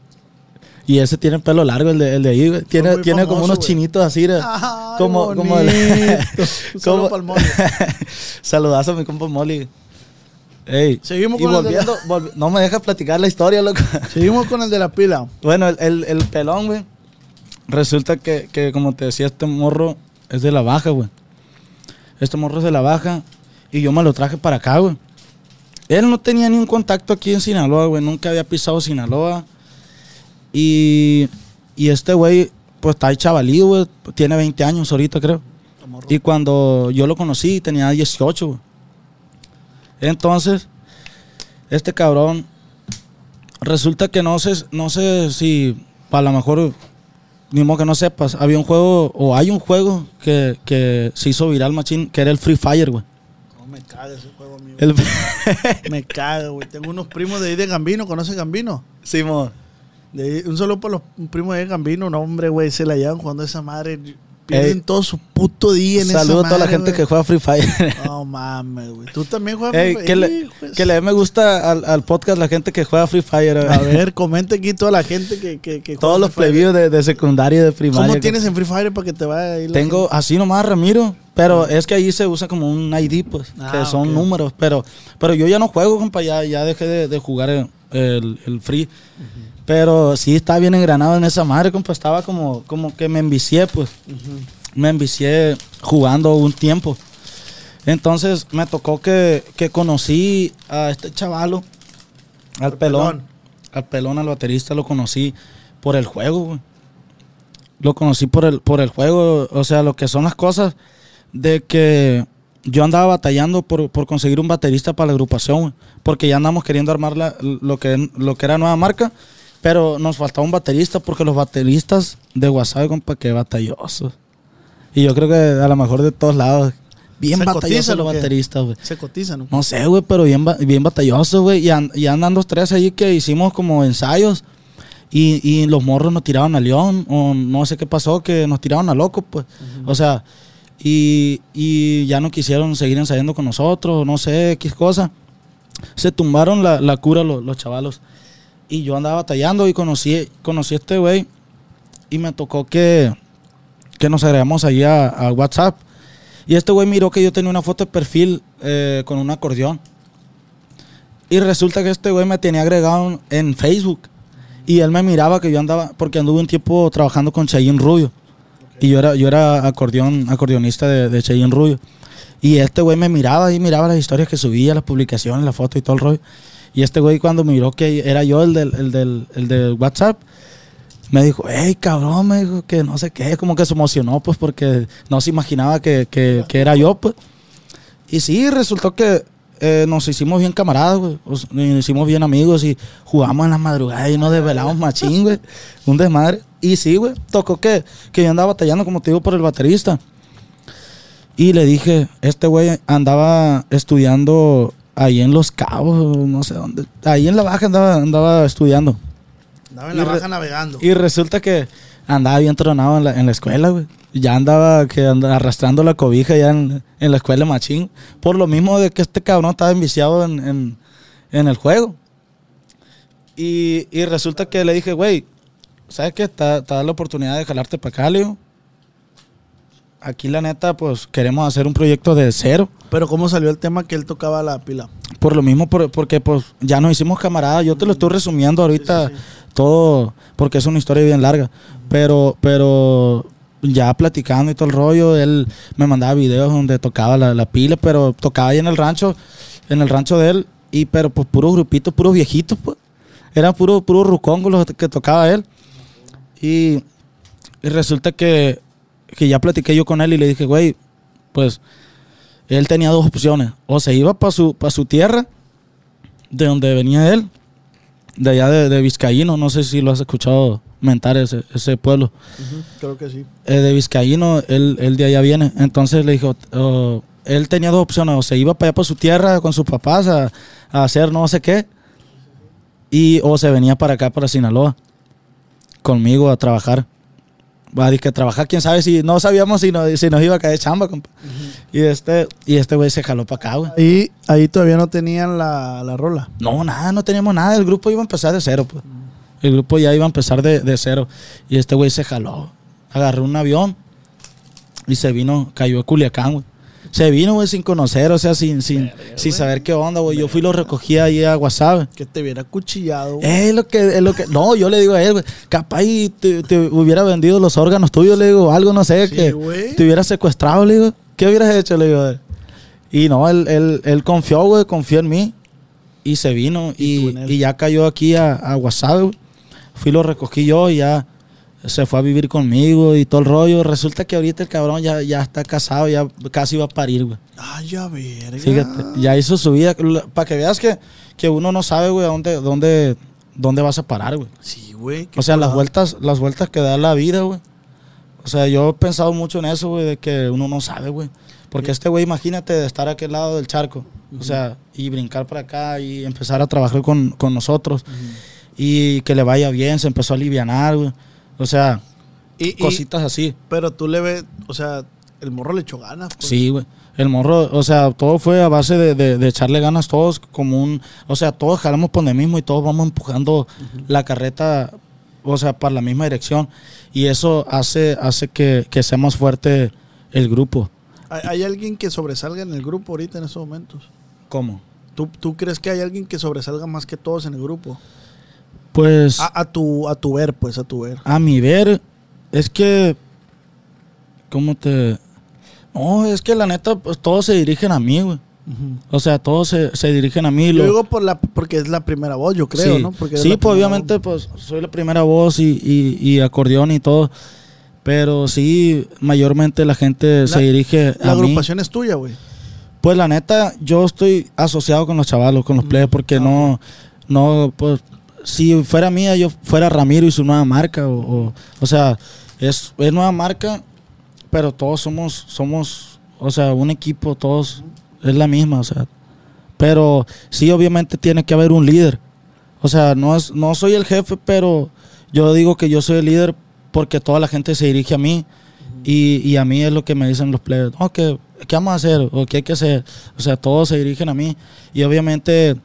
Y ese tiene pelo largo, el de, el de ahí, güey. Tiene, tiene como unos güey. chinitos así. Ay, como, como el- (laughs) como- pa'l Molly. (laughs) Saludazo a mi compa Molly. Ey. Seguimos y con el de volviendo, volvi- no me dejas platicar la historia, loco. Seguimos con el de la pila. (laughs) bueno, el, el- el pelón, güey. Resulta que, que, como te decía, este morro es de la baja, güey. Este morro es de la baja. Y yo me lo traje para acá, güey. Él no tenía ni un contacto aquí en Sinaloa, güey. Nunca había pisado Sinaloa. Y, y este güey, pues está ahí chavalío, güey. Tiene 20 años ahorita, creo. Y cuando yo lo conocí, tenía 18, güey. Entonces, este cabrón, resulta que no sé, no sé si, para lo mejor, ni modo que no sepas, había un juego, o hay un juego que, que se hizo viral, machín, que era el Free Fire, güey. Me caga ese juego, amigo. El... Me caga, güey. Tengo unos primos de ahí de Gambino. ¿Conoces Gambino? Simón. De un saludo para los primos de Gambino. No, hombre, güey. Se la llevan jugando esa madre. Pierden Ey. todo su puto día en esa Saludo a toda la gente que juega Free Fire. No mames, güey. Tú también juegas Ey, Free que, Fire? le, que le dé me gusta al, al podcast la gente que juega Free Fire. A ver, comenta aquí toda la gente que, que, que Todos los plebíos de, de secundaria y de primaria. ¿Cómo tienes en Free Fire para que te vaya ahí? Tengo así nomás Ramiro, pero es que ahí se usa como un ID, pues, Ah, que son números, pero pero yo ya no juego, compa, ya, ya dejé de, de jugar el, el- el free. Pero sí estaba bien engranado en esa madre, compa, estaba como, como que me envicié, pues. Me envicié jugando un tiempo. Entonces me tocó que, que conocí a este chavalo, al pelón, pelón. al pelón, al baterista, lo conocí por el juego, güey. Lo conocí por el, por el juego, o sea, lo que son las cosas de que yo andaba batallando por, por conseguir un baterista para la agrupación, porque ya andamos queriendo armar la- lo, que, lo que era nueva marca, pero nos faltaba un baterista porque los bateristas de WhatsApp, compa, que batallosos. Y yo creo que a lo mejor de todos lados, bien ¿Se batallosos los bateristas, güey. Se cotizan, ¿no? No sé, güey, pero bien, bien batalloso, güey. Y, an- y andan dos, tres ahí que hicimos como ensayos. Y, y los morros nos tiraban a León, o no sé qué pasó, que nos tiraban a locos, pues. O sea, y, y ya no quisieron seguir ensayando con nosotros, no sé qué cosa. Se tumbaron la, la cura los, los chavalos. Y yo andaba batallando y conocí, conocí a este güey. Y me tocó que, que nos agregamos ahí a, a WhatsApp. Y este güey miró que yo tenía una foto de perfil eh, con un acordeón. Y resulta que este güey me tenía agregado en Facebook. Y él me miraba que yo andaba, porque anduve un tiempo trabajando con Cheyenne Rubio. Y yo era, yo era acordeón, acordeonista de, de Cheyenne Rubio. Y este güey me miraba y miraba las historias que subía, las publicaciones, la foto y todo el rollo. Y este güey cuando miró que era yo el del, el del, el del WhatsApp, me dijo, hey cabrón, me dijo que no sé qué, como que se emocionó pues porque no se imaginaba que, que, que era yo pues. Y sí, resultó que eh, nos hicimos bien camaradas, güey. Os- Nos hicimos bien amigos y jugamos en las madrugadas y nos desvelamos machín, güey. Un desmadre. Y sí, güey, tocó que, que yo andaba batallando, como te digo, por el baterista. Y le dije, este güey andaba estudiando ahí en Los Cabos, no sé dónde. Ahí en la baja andaba, andaba estudiando. Andaba en Y la re- baja navegando. Y resulta que andaba bien tronado en la, en la escuela, güey. Ya andaba que andaba arrastrando la cobija ya en, en la escuela machín. Por lo mismo de que este cabrón estaba enviciado en, en, en el juego. Y, y resulta que le dije, güey, ¿sabes qué? Te te da la oportunidad de jalarte para acá, le digo. Aquí la neta, pues queremos hacer un proyecto de cero. Pero ¿cómo salió el tema que él tocaba la pila? Por lo mismo, por- porque pues ya nos hicimos camaradas. Yo te lo estoy resumiendo ahorita Sí, sí, todo, porque es una historia bien larga. Pero, pero ya platicando y todo el rollo, él me mandaba videos donde tocaba la, la pila, pero tocaba ahí en el rancho, en el rancho de él, y pero pues puros grupitos, puros viejitos, pues. Eran puros puro rucongos los que tocaba él. Y, y resulta que, que ya platiqué yo con él y le dije, güey, pues él tenía dos opciones. O se iba para su, pa' su tierra, de donde venía él, de allá de, de Vizcaíno, no sé si lo has escuchado mentar ese, ese pueblo. Ujú, Creo que sí. Eh, de Vizcaíno, él, él de allá viene. Entonces le dijo, oh, él tenía dos opciones, o se iba para allá para su tierra con sus papás a, a hacer no sé qué, y o se venía para acá, para Sinaloa, conmigo a trabajar. Va a que trabajar, quién sabe si no sabíamos si, no- si nos iba a caer chamba, compa. Y este y este güey se jaló para acá, güey. Ahí, ahí todavía no tenían la, la rola. No, nada, no teníamos nada. El grupo iba a empezar de cero, pues. El grupo ya iba a empezar de, de cero. Y este güey se jaló. Agarró un avión y se vino, cayó a Culiacán, güey. Se vino, güey, sin conocer, o sea, sin, sin, sin saber qué onda, güey. Yo fui y lo recogí ahí a WhatsApp. Que te viera cuchillado. güey. Es lo que, es lo que. No, yo le digo a él, güey. Capaz y te, te hubiera vendido los órganos tuyos, le digo, algo, no sé, Sí, que te hubiera secuestrado, le digo. ¿Qué hubieras hecho, le digo? a él? Y no, él, él, él confió, güey, confió en mí. Y se vino. Y y ya cayó aquí a, a WhatsApp, güey. Fui, lo recogí yo y ya se fue a vivir conmigo y todo el rollo. Resulta que ahorita el cabrón ya, ya está casado, ya casi va a parir, güey. Ay, ya verga. Fíjate, ya hizo su vida. Para que veas que, que uno no sabe, güey, a dónde, dónde, dónde vas a parar, güey. Sí, güey. O sea, las vueltas, las vueltas que da la vida, güey. O sea, yo he pensado mucho en eso, güey, de que uno no sabe, güey. Porque este güey, imagínate de estar a aquel lado del charco. O sea, y brincar para acá y empezar a trabajar con, con nosotros. Y que le vaya bien, se empezó a alivianar, güey. O sea, Y- y- cositas así. pero tú le ves, o sea, el morro le echó ganas. pues. Sí, güey. El morro, o sea, todo fue a base de, de- de echarle ganas todos como un... O sea, todos jalamos por el mismo y todos vamos empujando la carreta, o sea, para la misma dirección. Y eso hace, hace que, que sea más fuerte el grupo. ¿Hay, hay alguien que sobresalga en el grupo ahorita en estos momentos? ¿Cómo? ¿Tú, ¿Tú crees que hay alguien que sobresalga más que todos en el grupo? Pues, A, a tu, a tu ver, pues, a tu ver. a mi ver, es que... ¿Cómo te...? No, es que la neta, pues todos se dirigen a mí, güey. O sea, todos se, se dirigen a mí. Yo lo- digo por la, porque es la primera voz, yo creo, sí, ¿no? Porque sí la pues obviamente voz. pues soy la primera voz y, y- y acordeón y todo. Pero sí, mayormente la gente se La- dirige La a mí. agrupación es tuya, güey. Pues la neta, yo estoy asociado con los chavalos, con los Mm, players, porque ah, no, no, pues, si fuera mía, yo fuera Ramiro y su nueva marca, o, o, o sea, es, es nueva marca, pero todos somos, somos, o sea, un equipo, todos, es la misma, o sea, pero sí, obviamente tiene que haber un líder, o sea, no es, no soy el jefe, pero yo digo que yo soy el líder porque toda la gente se dirige a mí y, y a mí es lo que me dicen los players, oh, ¿qué, ¿qué vamos a hacer? ¿O qué hay que hacer? O sea, todos se dirigen a mí y obviamente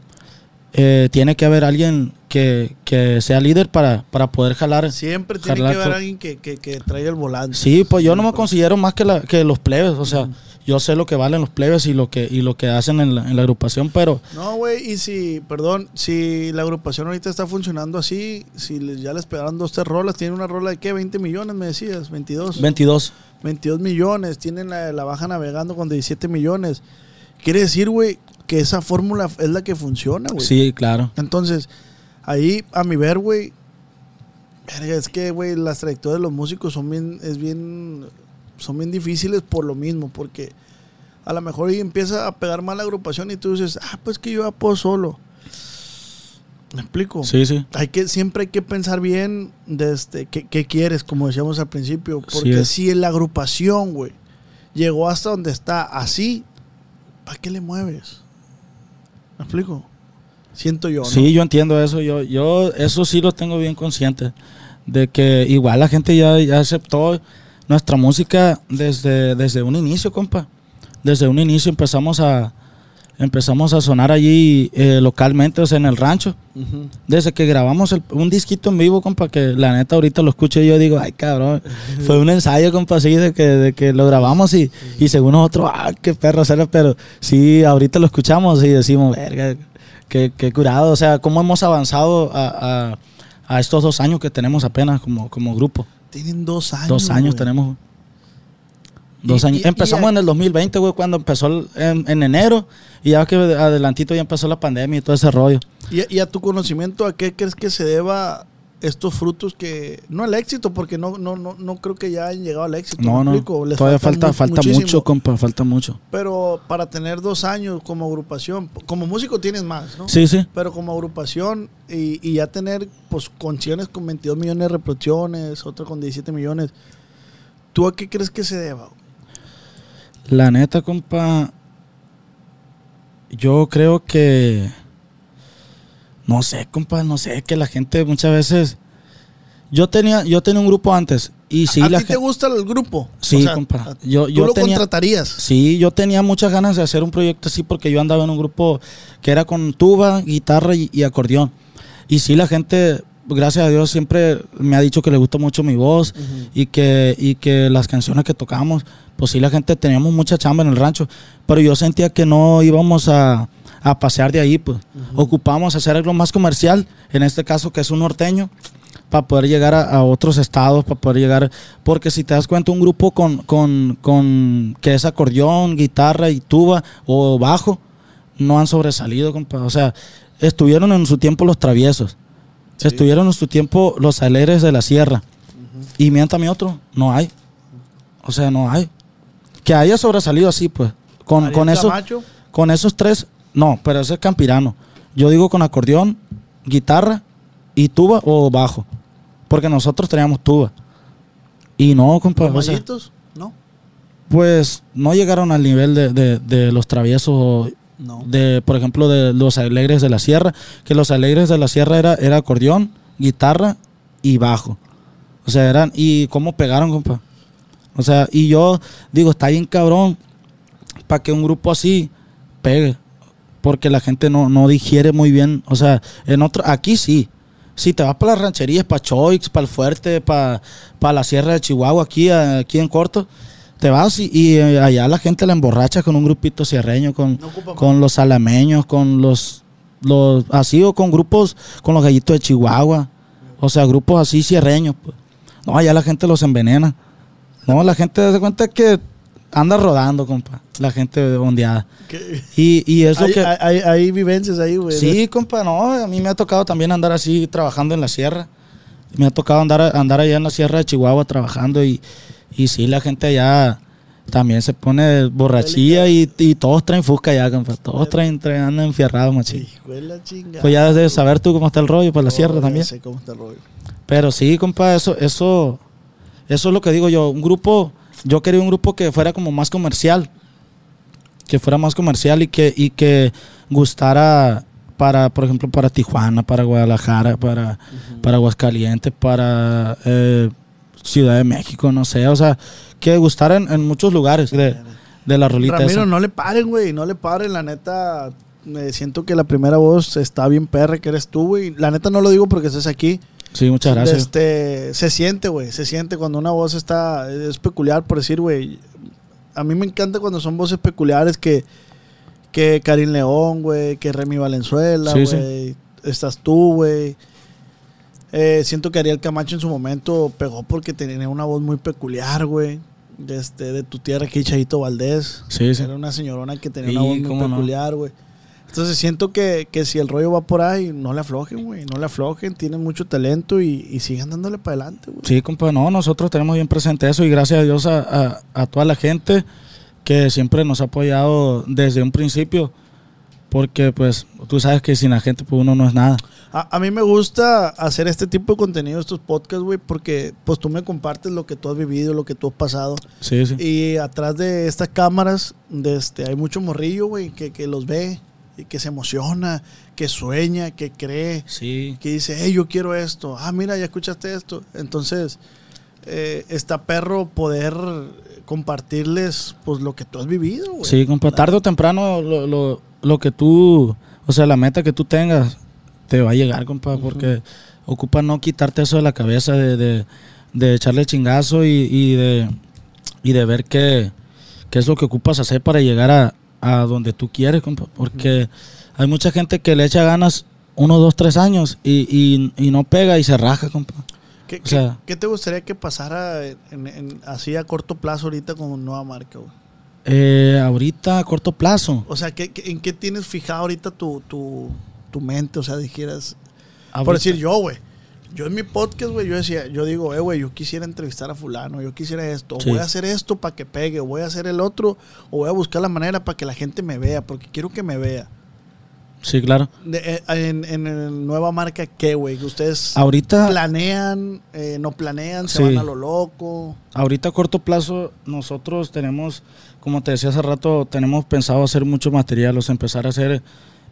eh, tiene que haber alguien que, que sea líder para, para poder jalar. Siempre tiene jalar que haber alguien que, que, que traiga el volante. Sí, pues yo no me considero más que, la, que los plebes, o sea, yo sé lo que valen los plebes y lo que, y lo que hacen en la, en la agrupación, pero No, güey, y si, perdón, si la agrupación ahorita está funcionando así, si les- ya les pegaron dos, tres rolas, tienen una rola de qué, 20 millones, me decías, 22. 22. 22 millones, tienen la, la baja navegando con 17 millones. Quiere decir, güey, que esa fórmula es la que funciona, güey. Sí, claro. Entonces, ahí, a mi ver, güey, es que, güey, las trayectorias de los músicos son bien, es bien, son bien difíciles por lo mismo, porque a lo mejor ahí empieza a pegar mal la agrupación y tú dices, ah, pues que yo ya puedo solo. ¿Me explico? Sí, sí. Hay que, siempre hay que pensar bien de este, qué, qué quieres, como decíamos al principio. Porque si la agrupación, güey, llegó hasta donde está así, ¿para qué le mueves? ¿Me explico? Siento yo, ¿no? Sí, yo entiendo eso. Yo, yo eso sí lo tengo bien consciente. De que igual la gente ya, ya aceptó nuestra música desde, desde un inicio, compa. Desde un inicio empezamos a empezamos a sonar allí eh, localmente, o sea, en el rancho. Desde que grabamos el- un disquito en vivo, compa, que la neta ahorita lo escucho y yo digo, ay cabrón, fue un ensayo, compa, así de que, de que lo grabamos y, y según nosotros, ah, qué perro será, pero sí, ahorita lo escuchamos y decimos, verga, qué, qué curado, o sea, cómo hemos avanzado a, a- a estos dos años que tenemos apenas como, como grupo. Tienen dos años. dos años tenemos. Dos años. y- y Empezamos en el 2020, güey, cuando empezó el- en, en enero y ya que adelantito ya empezó la pandemia y todo ese rollo. Y, a tu conocimiento, ¿a qué crees que se deba estos frutos que... No el éxito, porque no, no, no, no creo que ya hayan llegado al éxito. No, ¿me no. Les Todavía falta, mu- falta muchísimo. mucho, compa, falta mucho. Pero para tener dos años como agrupación, como músico tienes más, ¿no? Sí, sí. Pero como agrupación y, y ya tener pues canciones con 22 millones de reproducciones, otra con 17 millones, ¿tú a qué crees que se deba? La neta, compa, yo creo que, no sé, compa, no sé, que la gente muchas veces, yo tenía, yo tenía un grupo antes y sí, ¿A la ti te gusta el grupo? Sí, compa. Yo- ¿Tú yo lo tenía- contratarías? sí, yo tenía muchas ganas de hacer un proyecto así porque yo andaba en un grupo que era con tuba, guitarra y, y acordeón. Y sí, la gente, gracias a Dios, siempre me ha dicho que le gusta mucho mi voz y que, y que las canciones que tocamos, pues sí, la gente teníamos mucha chamba en el rancho, pero yo sentía que no íbamos a, a pasear de ahí, pues. Ocupamos hacer algo más comercial, en este caso que es un norteño, para poder llegar a, a otros estados, para poder llegar, porque si te das cuenta, un grupo con, con, con que es acordeón, guitarra y tuba o bajo, no han sobresalido, compa. O sea, estuvieron en su tiempo los traviesos, Sí. estuvieron en su tiempo los alegres de la sierra, y miéntame otro, no hay. O sea, no hay. Que haya sobresalido así, pues. Con, con, eso, Camacho, con esos tres, no, pero ese es campirano. Yo digo con acordeón, guitarra y tuba o bajo. Porque nosotros teníamos tuba. Y no, compa. los o sea, Mayitos, ¿no? pues no llegaron al nivel de, de- de los traviesos o No. de, por ejemplo, de los alegres de la sierra, que los alegres de la sierra era, era acordeón, guitarra y bajo. O sea, eran, y cómo pegaron, compa. O sea, y yo digo, está bien cabrón para que un grupo así pegue. Porque la gente no, no digiere muy bien. O sea, en otro, aquí sí. Si te vas para las rancherías, para Choix, para el Fuerte, para, para la Sierra de Chihuahua, aquí, aquí en corto, te vas y, y, eh, allá la gente la emborracha con un grupito sierreño, con, No con los salameños, con los, los así o con grupos, con los gallitos de Chihuahua, o sea, grupos así sierreños. pues. No, allá la gente los envenena. No, la gente se cuenta que anda rodando, compa, la gente ondeada. Y, y es lo hay, que... hay- hay- hay vivencias ahí, güey. Sí, compa, no, a mí me ha tocado también andar así trabajando en la sierra. Me ha tocado andar, andar allá en la sierra de Chihuahua trabajando y, y sí, la gente allá también se pone borrachilla y, y todos traen fusca allá, compa. Todos traen, traen andan enfierrados, machín. Pues ya debes saber tú cómo está el rollo para la sierra ya también. sé cómo está el rollo. Pero sí, compa, eso, eso, eso es lo que digo yo. Un grupo, yo quería un grupo que fuera como más comercial. Que fuera más comercial y que, y que gustara para, por ejemplo, para Tijuana, para Guadalajara, para, para Aguascalientes, para eh, Ciudad de México, no sé, o sea, que gustar en, en muchos lugares de, de la rolita. Ramiro, esa. no le paren, güey, no le paren, la neta. eh, siento que la primera voz está bien perra, que eres tú, güey. La neta no lo digo porque estés aquí. Sí, muchas gracias. Este, se siente, güey, se siente cuando una voz está, es peculiar, por decir, güey. A mí me encanta cuando son voces peculiares que, que Karim León, güey, que Remy Valenzuela, Sí, sí. güey. Estás tú, güey. Eh, siento que Ariel Camacho en su momento pegó porque tenía una voz muy peculiar, güey. De, este, de tu tierra aquí, Chayito Valdés. Sí, sí. Era una señorona que tenía Sí, una voz muy peculiar, güey. Entonces siento que, que si el rollo va por ahí, no le aflojen, güey. No le aflojen, tienen mucho talento y, y sigan dándole para adelante, güey. Sí, compa, no, nosotros tenemos bien presente eso y gracias a Dios a, a- a toda la gente que siempre nos ha apoyado desde un principio, porque pues tú sabes que sin la gente pues uno no es nada. A, a mí me gusta hacer este tipo de contenido, estos podcasts, güey, porque pues tú me compartes lo que tú has vivido, lo que tú has pasado. Sí, sí. Y atrás de estas cámaras, de este, hay mucho morrillo, güey, que, que los ve y que se emociona, que sueña, que cree, Sí. que dice, hey, yo quiero esto. Ah, mira, ya escuchaste esto. Entonces, eh, está perro poder compartirles pues lo que tú has vivido, güey. Sí, tarde o temprano lo, lo, lo que tú, o sea, la meta que tú tengas te va a llegar, compa, porque ocupa no quitarte eso de la cabeza, de, de, de echarle chingazo y, y de, y de ver qué, qué es lo que ocupas hacer para llegar a, a donde tú quieres, compa, porque hay mucha gente que le echa ganas uno, dos, tres años y, y, y no pega y se raja, compa. ¿Qué, O sea- qué- qué te gustaría que pasara en- en- así a corto plazo ahorita con nueva marca, güey? Eh, ahorita a corto plazo. O sea, ¿qué, qué- en qué tienes fijado ahorita tu, tu, tu mente? O sea, dijeras, por decir yo, güey. Yo en mi podcast, güey, yo decía, yo digo, eh, güey, yo quisiera entrevistar a fulano, yo quisiera esto, o Sí. voy a hacer esto para que pegue, o voy a hacer el otro, o voy a buscar la manera para que la gente me vea, porque quiero que me vea. Sí, claro. De- eh, en, en nueva marca, ¿qué, güey? Ustedes Ahorita... planean, eh, no planean, se Sí. van a lo loco. Ahorita a corto plazo nosotros tenemos, como te decía hace rato, tenemos pensado hacer mucho material, o sea, empezar a hacer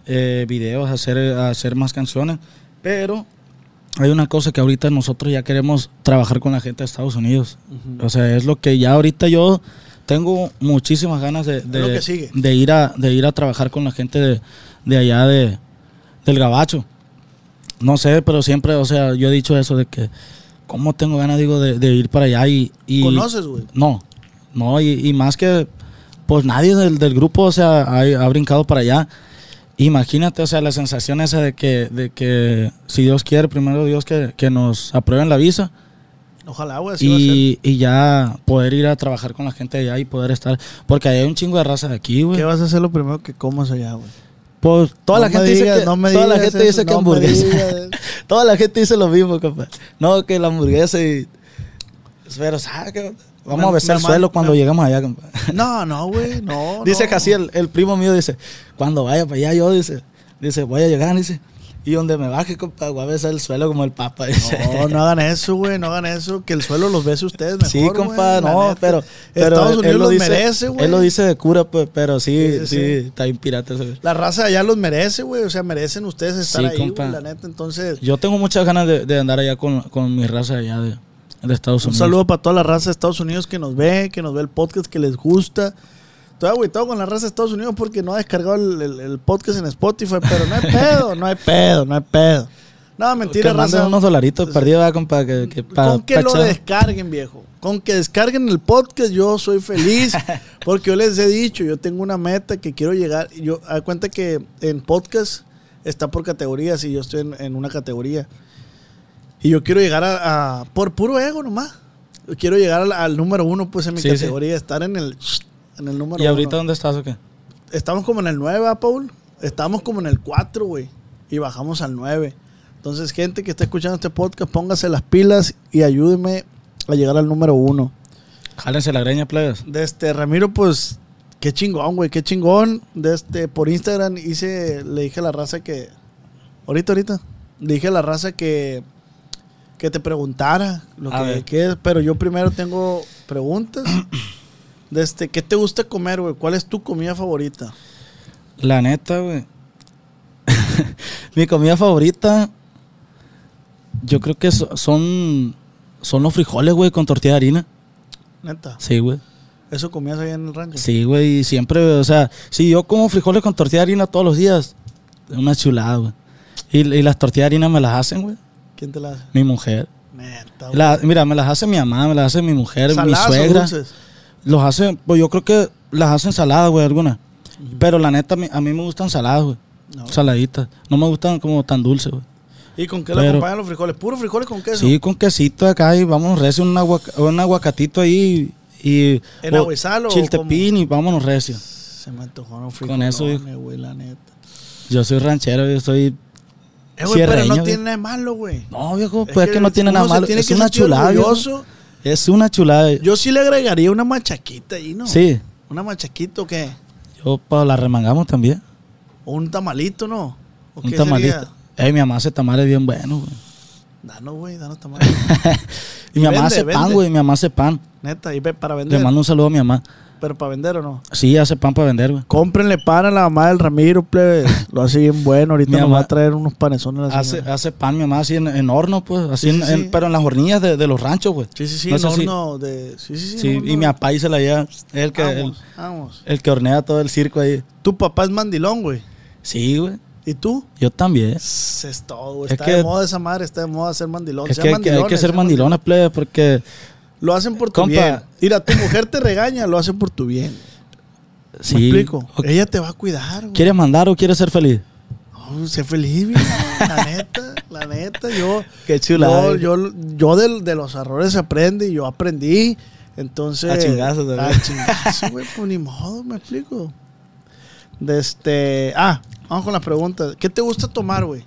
eh, videos, hacer, a hacer más canciones, pero hay una cosa que ahorita nosotros ya queremos trabajar con la gente de Estados Unidos. O sea, es lo que ya ahorita yo tengo muchísimas ganas de, de, ir, a, de ir a trabajar con la gente de, de allá de, del Gabacho. No sé, pero siempre, o sea, yo he dicho eso de que, ¿cómo tengo ganas, digo, de, de ir para allá y... y ¿Conoces, güey? No, no, y, y más que, pues nadie del, del grupo, o sea, ha, ha brincado para allá. Imagínate, o sea, la sensación esa de que, de que si Dios quiere, primero Dios que, que nos aprueben la visa Ojalá, güey, y, y ya poder ir a trabajar con la gente allá y poder estar, porque hay un chingo de raza de aquí, güey. ¿Qué vas a hacer lo primero que comas allá, güey? Pues toda No la gente digas, dice que, no me toda la gente eso, dice que no hamburguesa. (laughs) toda la gente dice lo mismo, compa. No, que la hamburguesa y pero ¿sabes qué? Vamos a besar el suelo cuando llegamos allá, compa. (laughs) No, no, güey, no. (laughs) Dice que así el, el primo mío dice, cuando vaya para allá yo dice, dice, voy a llegar, dice, y donde me baje, compa, voy a besar el suelo como el papa. Dice. No, no hagan eso, güey, no hagan eso. Que el suelo los bese ustedes mejor, Sí, güey, compa, la no, pero, pero Estados él Unidos lo los dice, merece, güey. Él lo dice de cura, pues, pero sí, Sí, sí, sí, sí. está bien pirata. ese. La raza de allá los merece, güey. O sea, merecen ustedes estar Sí, ahí, güey, la neta. Entonces, Yo tengo muchas ganas de, de andar allá con, con mi raza allá de, de Estados un Unidos. saludo para toda la raza de Estados Unidos que nos ve, que nos ve el podcast, que les gusta. Estoy agüitado con la raza de Estados Unidos porque no ha descargado el, el- el podcast en Spotify, pero no hay (laughs) pedo, no hay pedo, no hay pedo. No, mentira, que raza. unos dolaritos perdidos, ¿verdad, compa, que, que pa- con que pa lo descarguen, viejo. Con que descarguen el podcast, yo soy feliz. (laughs) Porque yo les he dicho, yo tengo una meta que quiero llegar. Yo, a cuenta que en podcast está por categorías y yo estoy en, en una categoría. Y yo quiero llegar a, a- por puro ego nomás. Yo quiero llegar al, al número uno, pues en mi Sí, sí. categoría, estar en el, en el número ¿Y ahorita uno. dónde estás o qué? Estamos como en el 9, ¿ah, Paul? Estamos como en el 4, güey. Y bajamos al 9. Entonces, gente que está escuchando este podcast, póngase las pilas y ayúdeme a llegar al número 1. Jálense la greña, plebes. De este Ramiro, pues, qué chingón, güey, qué chingón. De este, por Instagram hice, le dije a la raza que. Ahorita, ahorita. Le dije a la raza que. Que te preguntara lo que, es, pero yo primero tengo preguntas. (coughs) De este, ¿qué te gusta comer, güey? ¿Cuál es tu comida favorita? La neta, güey. (laughs) Mi comida favorita, yo creo que so- son, son los frijoles, güey, con tortilla de harina. Neta. Sí, güey. Eso comías allá en el rancho. Sí, güey, y siempre, o sea, si yo como frijoles con tortilla de harina todos los días, es una chulada, güey. Y, y las tortillas de harina me las hacen, güey, ¿Quién te la hace? mi mujer. Neta. La- mira, me las hace mi mamá, me las hace mi mujer, mi ¿Saladas o suegra. dulces? Los hace, pues yo creo que las hacen saladas, güey, algunas. Pero la neta, a mí, me gustan saladas, güey. No. Saladitas. No me gustan como tan dulces, güey. ¿Y con qué le acompañan los frijoles? ¿Puro frijoles con queso? Sí, con quesito acá y vámonos recio, un, aguac- un aguacatito ahí y... ¿En o o Chiltepín y vámonos recio. Se me antojaron Con frijoles, eso, hijo. güey, la neta. Yo soy ranchero, yo soy... Eh, güey, pero no tiene nada de malo, güey. No, viejo, pues es que, no tiene nada malo. tiene Es que una chulada. Es una chulada. Yo sí le agregaría una machaquita ahí, ¿no? Sí, ¿Una machaquita o qué? yo pues, la remangamos también. ¿O un tamalito, no? ¿O Un qué tamalito. sería? Ey, mi mamá hace tamales bien buenos, güey. Danos, güey, danos tamales. (laughs) Y mi mamá Vende, hace pan, güey. Mi mamá hace pan. Neta, y para Le vender. mando un saludo a mi mamá. Pero para vender o no. Sí, hace pan para vender, güey. Cómprenle pan a la mamá del Ramiro, plebe. (laughs) Lo hace bien bueno. Ahorita Mi nos mamá- va a traer unos panezones. la Hace, hace pan mi mamá así en, en horno, pues. Así Sí, en- sí, en- sí. pero en las hornillas de, de los ranchos, güey. Sí, sí, sí. No en si- horno de... Sí, sí, sí. Y mi papá ahí se la lleva. Es el que, el, Vamos, el que hornea todo el circo ahí. Tu papá es mandilón, güey. Sí, güey. ¿Y tú? Yo también. Es, es todo, güey. Es Está que- de moda esa madre, está de moda ser mandilón. Es que, hay que hay que mandilones, ser mandilones, plebe, porque Lo hacen por tu Compa. bien. Mira, tu mujer te regaña, lo hacen por tu bien. sí. ¿Me explico? Ella te va a cuidar, güey. ¿Quieres mandar o quieres ser feliz? No, sé feliz, güey. La neta, la neta, yo. Qué Yo, yo, yo del- de, los errores y yo aprendí. Entonces. A chingazos también. A chingazo, güey. Pues ni modo, me explico. De este. Ah, vamos con las preguntas. ¿Qué te gusta tomar, güey?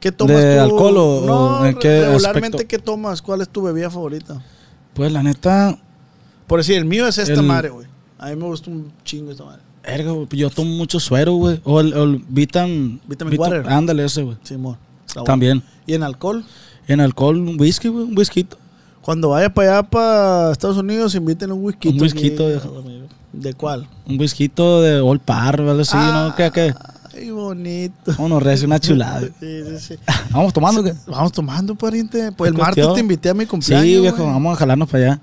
¿Qué tomas ¿De tú? alcohol o- no, en qué regularmente, aspecto? ¿qué tomas? ¿Cuál es tu bebida favorita? Pues la neta, Por decir, el mío es esta El- madre, güey. A mí me gusta un chingo esta madre. erga, güey, yo tomo mucho suero, güey. O el, el Vitam. Vitamin water. Ándale, ese, güey. Está bueno. También. ¿Y en alcohol? En alcohol, un whisky, güey. Un whisky. Cuando vaya para allá, para Estados Unidos, inviten un whisky. Un whisky, viejo. ¿De cuál? Un whisky de Old Par, ¿vale? Sí, ¿no? ¿Qué, qué? Ay, bonito. Vámonos, recio, una chulada. (laughs) Sí, sí, sí. Vamos tomando, ¿qué? Vamos tomando, pariente. Pues el ¿Qué martes te invité a mi cumpleaños. Sí, viejo, vamos a jalarnos para allá.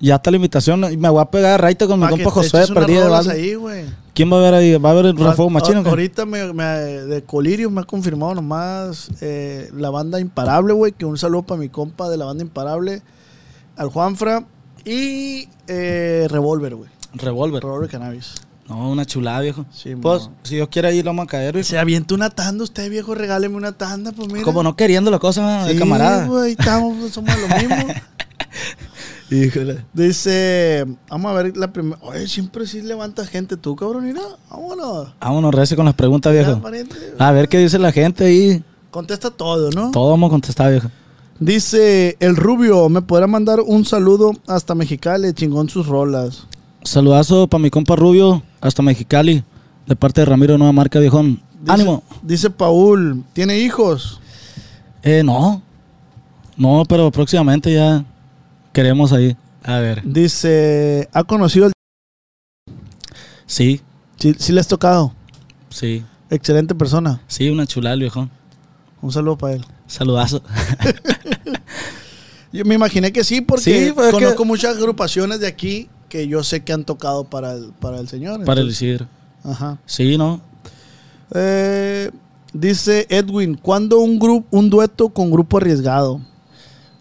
Ya está la invitación. Me voy a pegar a raite con mi Pa' compa unas perdido. güey. ¿Quién va a ver ahí? ¿Va a haber el refuego machino? Ahorita me, me- de Colirio me ha confirmado nomás eh, la banda Imparable, güey. Que un saludo para mi compa de la banda Imparable, al Juanfra. Y eh, Revolver, güey. Revolver. Revolver Cannabis. No, una chulada, viejo. Sí, pues, si Dios quiere, ahí lo vamos a caer, viejo. Se avienta una tanda usted, viejo. Regáleme una tanda, pues mira. Como no queriendo la cosa de Sí, camarada. güey, estamos, pues, somos lo mismo. (laughs) Híjole. Dice, vamos a ver la primera. Oye, siempre sí levanta gente tú, cabrón. Mira, vámonos. Vámonos, recio con las preguntas, viejo. A ver qué dice la gente ahí. Contesta todo, ¿no? Todo vamos a contestar, viejo. Dice el Rubio, ¿me podrá mandar un saludo hasta Mexicali? Chingón sus rolas. Saludazo para mi compa Rubio, hasta Mexicali, de parte de Ramiro Nueva Marca, viejón. Dice- Ánimo. Dice Paul, ¿tiene hijos? Eh, no. No, pero próximamente ya queremos ahí. A ver. Dice, ¿ha conocido el... Sí, Sí, sí le has tocado. sí. Excelente persona. Sí, una chulada, viejón. Un saludo para él. Saludazo. (laughs) Yo me imaginé que sí, porque Sí, pues, es que- conozco muchas agrupaciones de aquí que yo sé que han tocado para el, para el señor. para el Isidro. Ajá. Sí, ¿no? Eh, dice Edwin, ¿cuándo un grupo, un dueto con grupo arriesgado?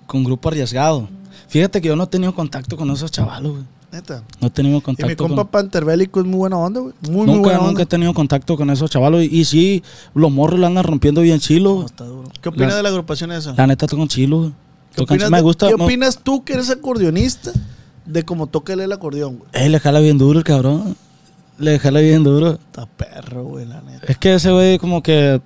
Con grupo arriesgado. Fíjate que yo no he tenido contacto con esos chavalos, güey. Neta. No he tenido Y contacto mi compa con... Panterbélico es muy buena onda, güey. Muy, muy Nunca, buena nunca onda. he tenido contacto con esos chavalos. Y, y sí, los morros la andan rompiendo bien chilo. No, está duro. ¿Qué opinas La- de la agrupación esa? La neta tocan chilo, güey. ¿Qué, opinas me gusta. ¿Qué me- opinas tú que eres acordeonista de cómo toca él el acordeón, güey? Eh, le jala bien duro el cabrón. Le jala bien duro. Está perro, güey, la neta. Es que ese güey como que...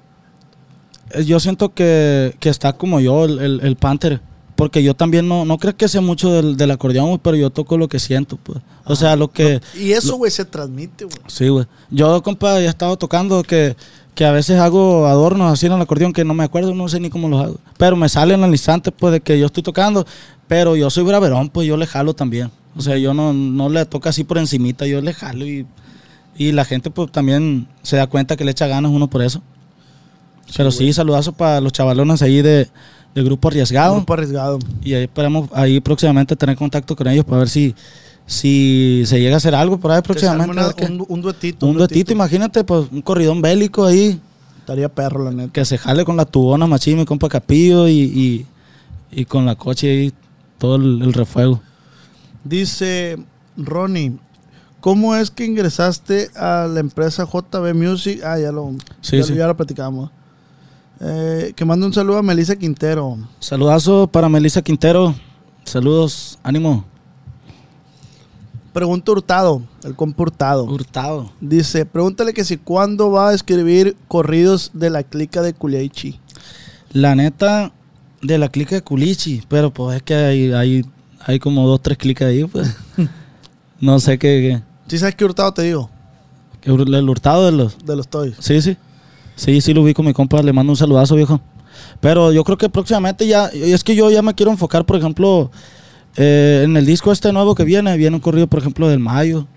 eh, Yo siento que, que está como yo, el, el, el Panther. Porque yo también no, no creo que sea mucho del, del acordeón, güey, pero yo toco lo que siento, pues. O sea, lo que... Y eso, güey, se transmite, güey. Sí, güey. Yo, compa, ya he estado tocando que, que a veces hago adornos así en el acordeón que no me acuerdo, no sé ni cómo los hago. Pero me salen al instante, pues, de que yo estoy tocando. Pero yo soy braverón, pues yo le jalo también. O sea, yo no, no le toco así por encimita, yo le jalo y, y la gente, pues, también se da cuenta que le echa ganas uno por eso. Pero sí, saludazo para los chavalones ahí de, de Grupo Arriesgado. Grupo arriesgado. Y ahí esperamos ahí próximamente tener contacto con ellos para ver si, si se llega a hacer algo por ahí próximamente. una- un, un duetito. un duetito, imagínate, pues un corridón bélico ahí. Estaría perro, la neta. Que se jale con la tubona machín, mi compa Capillo y, y, y con la coche ahí, todo el, el refuego. Dice Ronnie, ¿cómo es que ingresaste a la empresa JB Music? Ah, ya lo, Sí, ya, sí. ya lo platicamos. Eh, que mande un saludo a Melissa Quintero. Saludazo para Melissa Quintero. Saludos, ánimo. Pregunta Hurtado, el compa Hurtado. Hurtado. Dice, pregúntale que si cuándo va a escribir corridos de la clica de Culiaichi. La neta, de la clica de Culichi, pero pues es que hay, hay, hay como dos, tres clicas ahí, pues. (laughs) no sé qué, ¿Sí sabes qué Hurtado te digo? qué, qué- el hurtado de los... De los toys. Sí, sí. Sí, sí lo ubico, mi compa, le mando un saludazo, viejo. Pero yo creo que próximamente ya, es que yo ya me quiero enfocar, por ejemplo, eh, en el disco este nuevo que viene, viene un corrido, por ejemplo, del Mayo.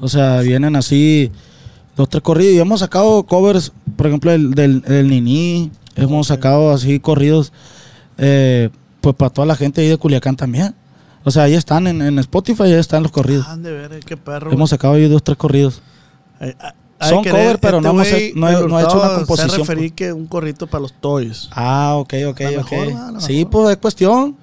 O sea, vienen así dos, tres corridos. Y hemos sacado covers, por ejemplo, el, del, del Nini. Hemos sacado así corridos, eh, pues para toda la gente ahí de Culiacán también. O sea, ahí están en, en Spotify, ahí están los corridos. Ah, de ver, qué perro. Hemos sacado ahí dos, tres corridos. Ay, ay, hay Son cover, ver, pero este no hemos no he- no he hecho una composición, Se referí pues. que un corrito para los toys. Ah, ok, ok, ok. sí, pues es cuestión.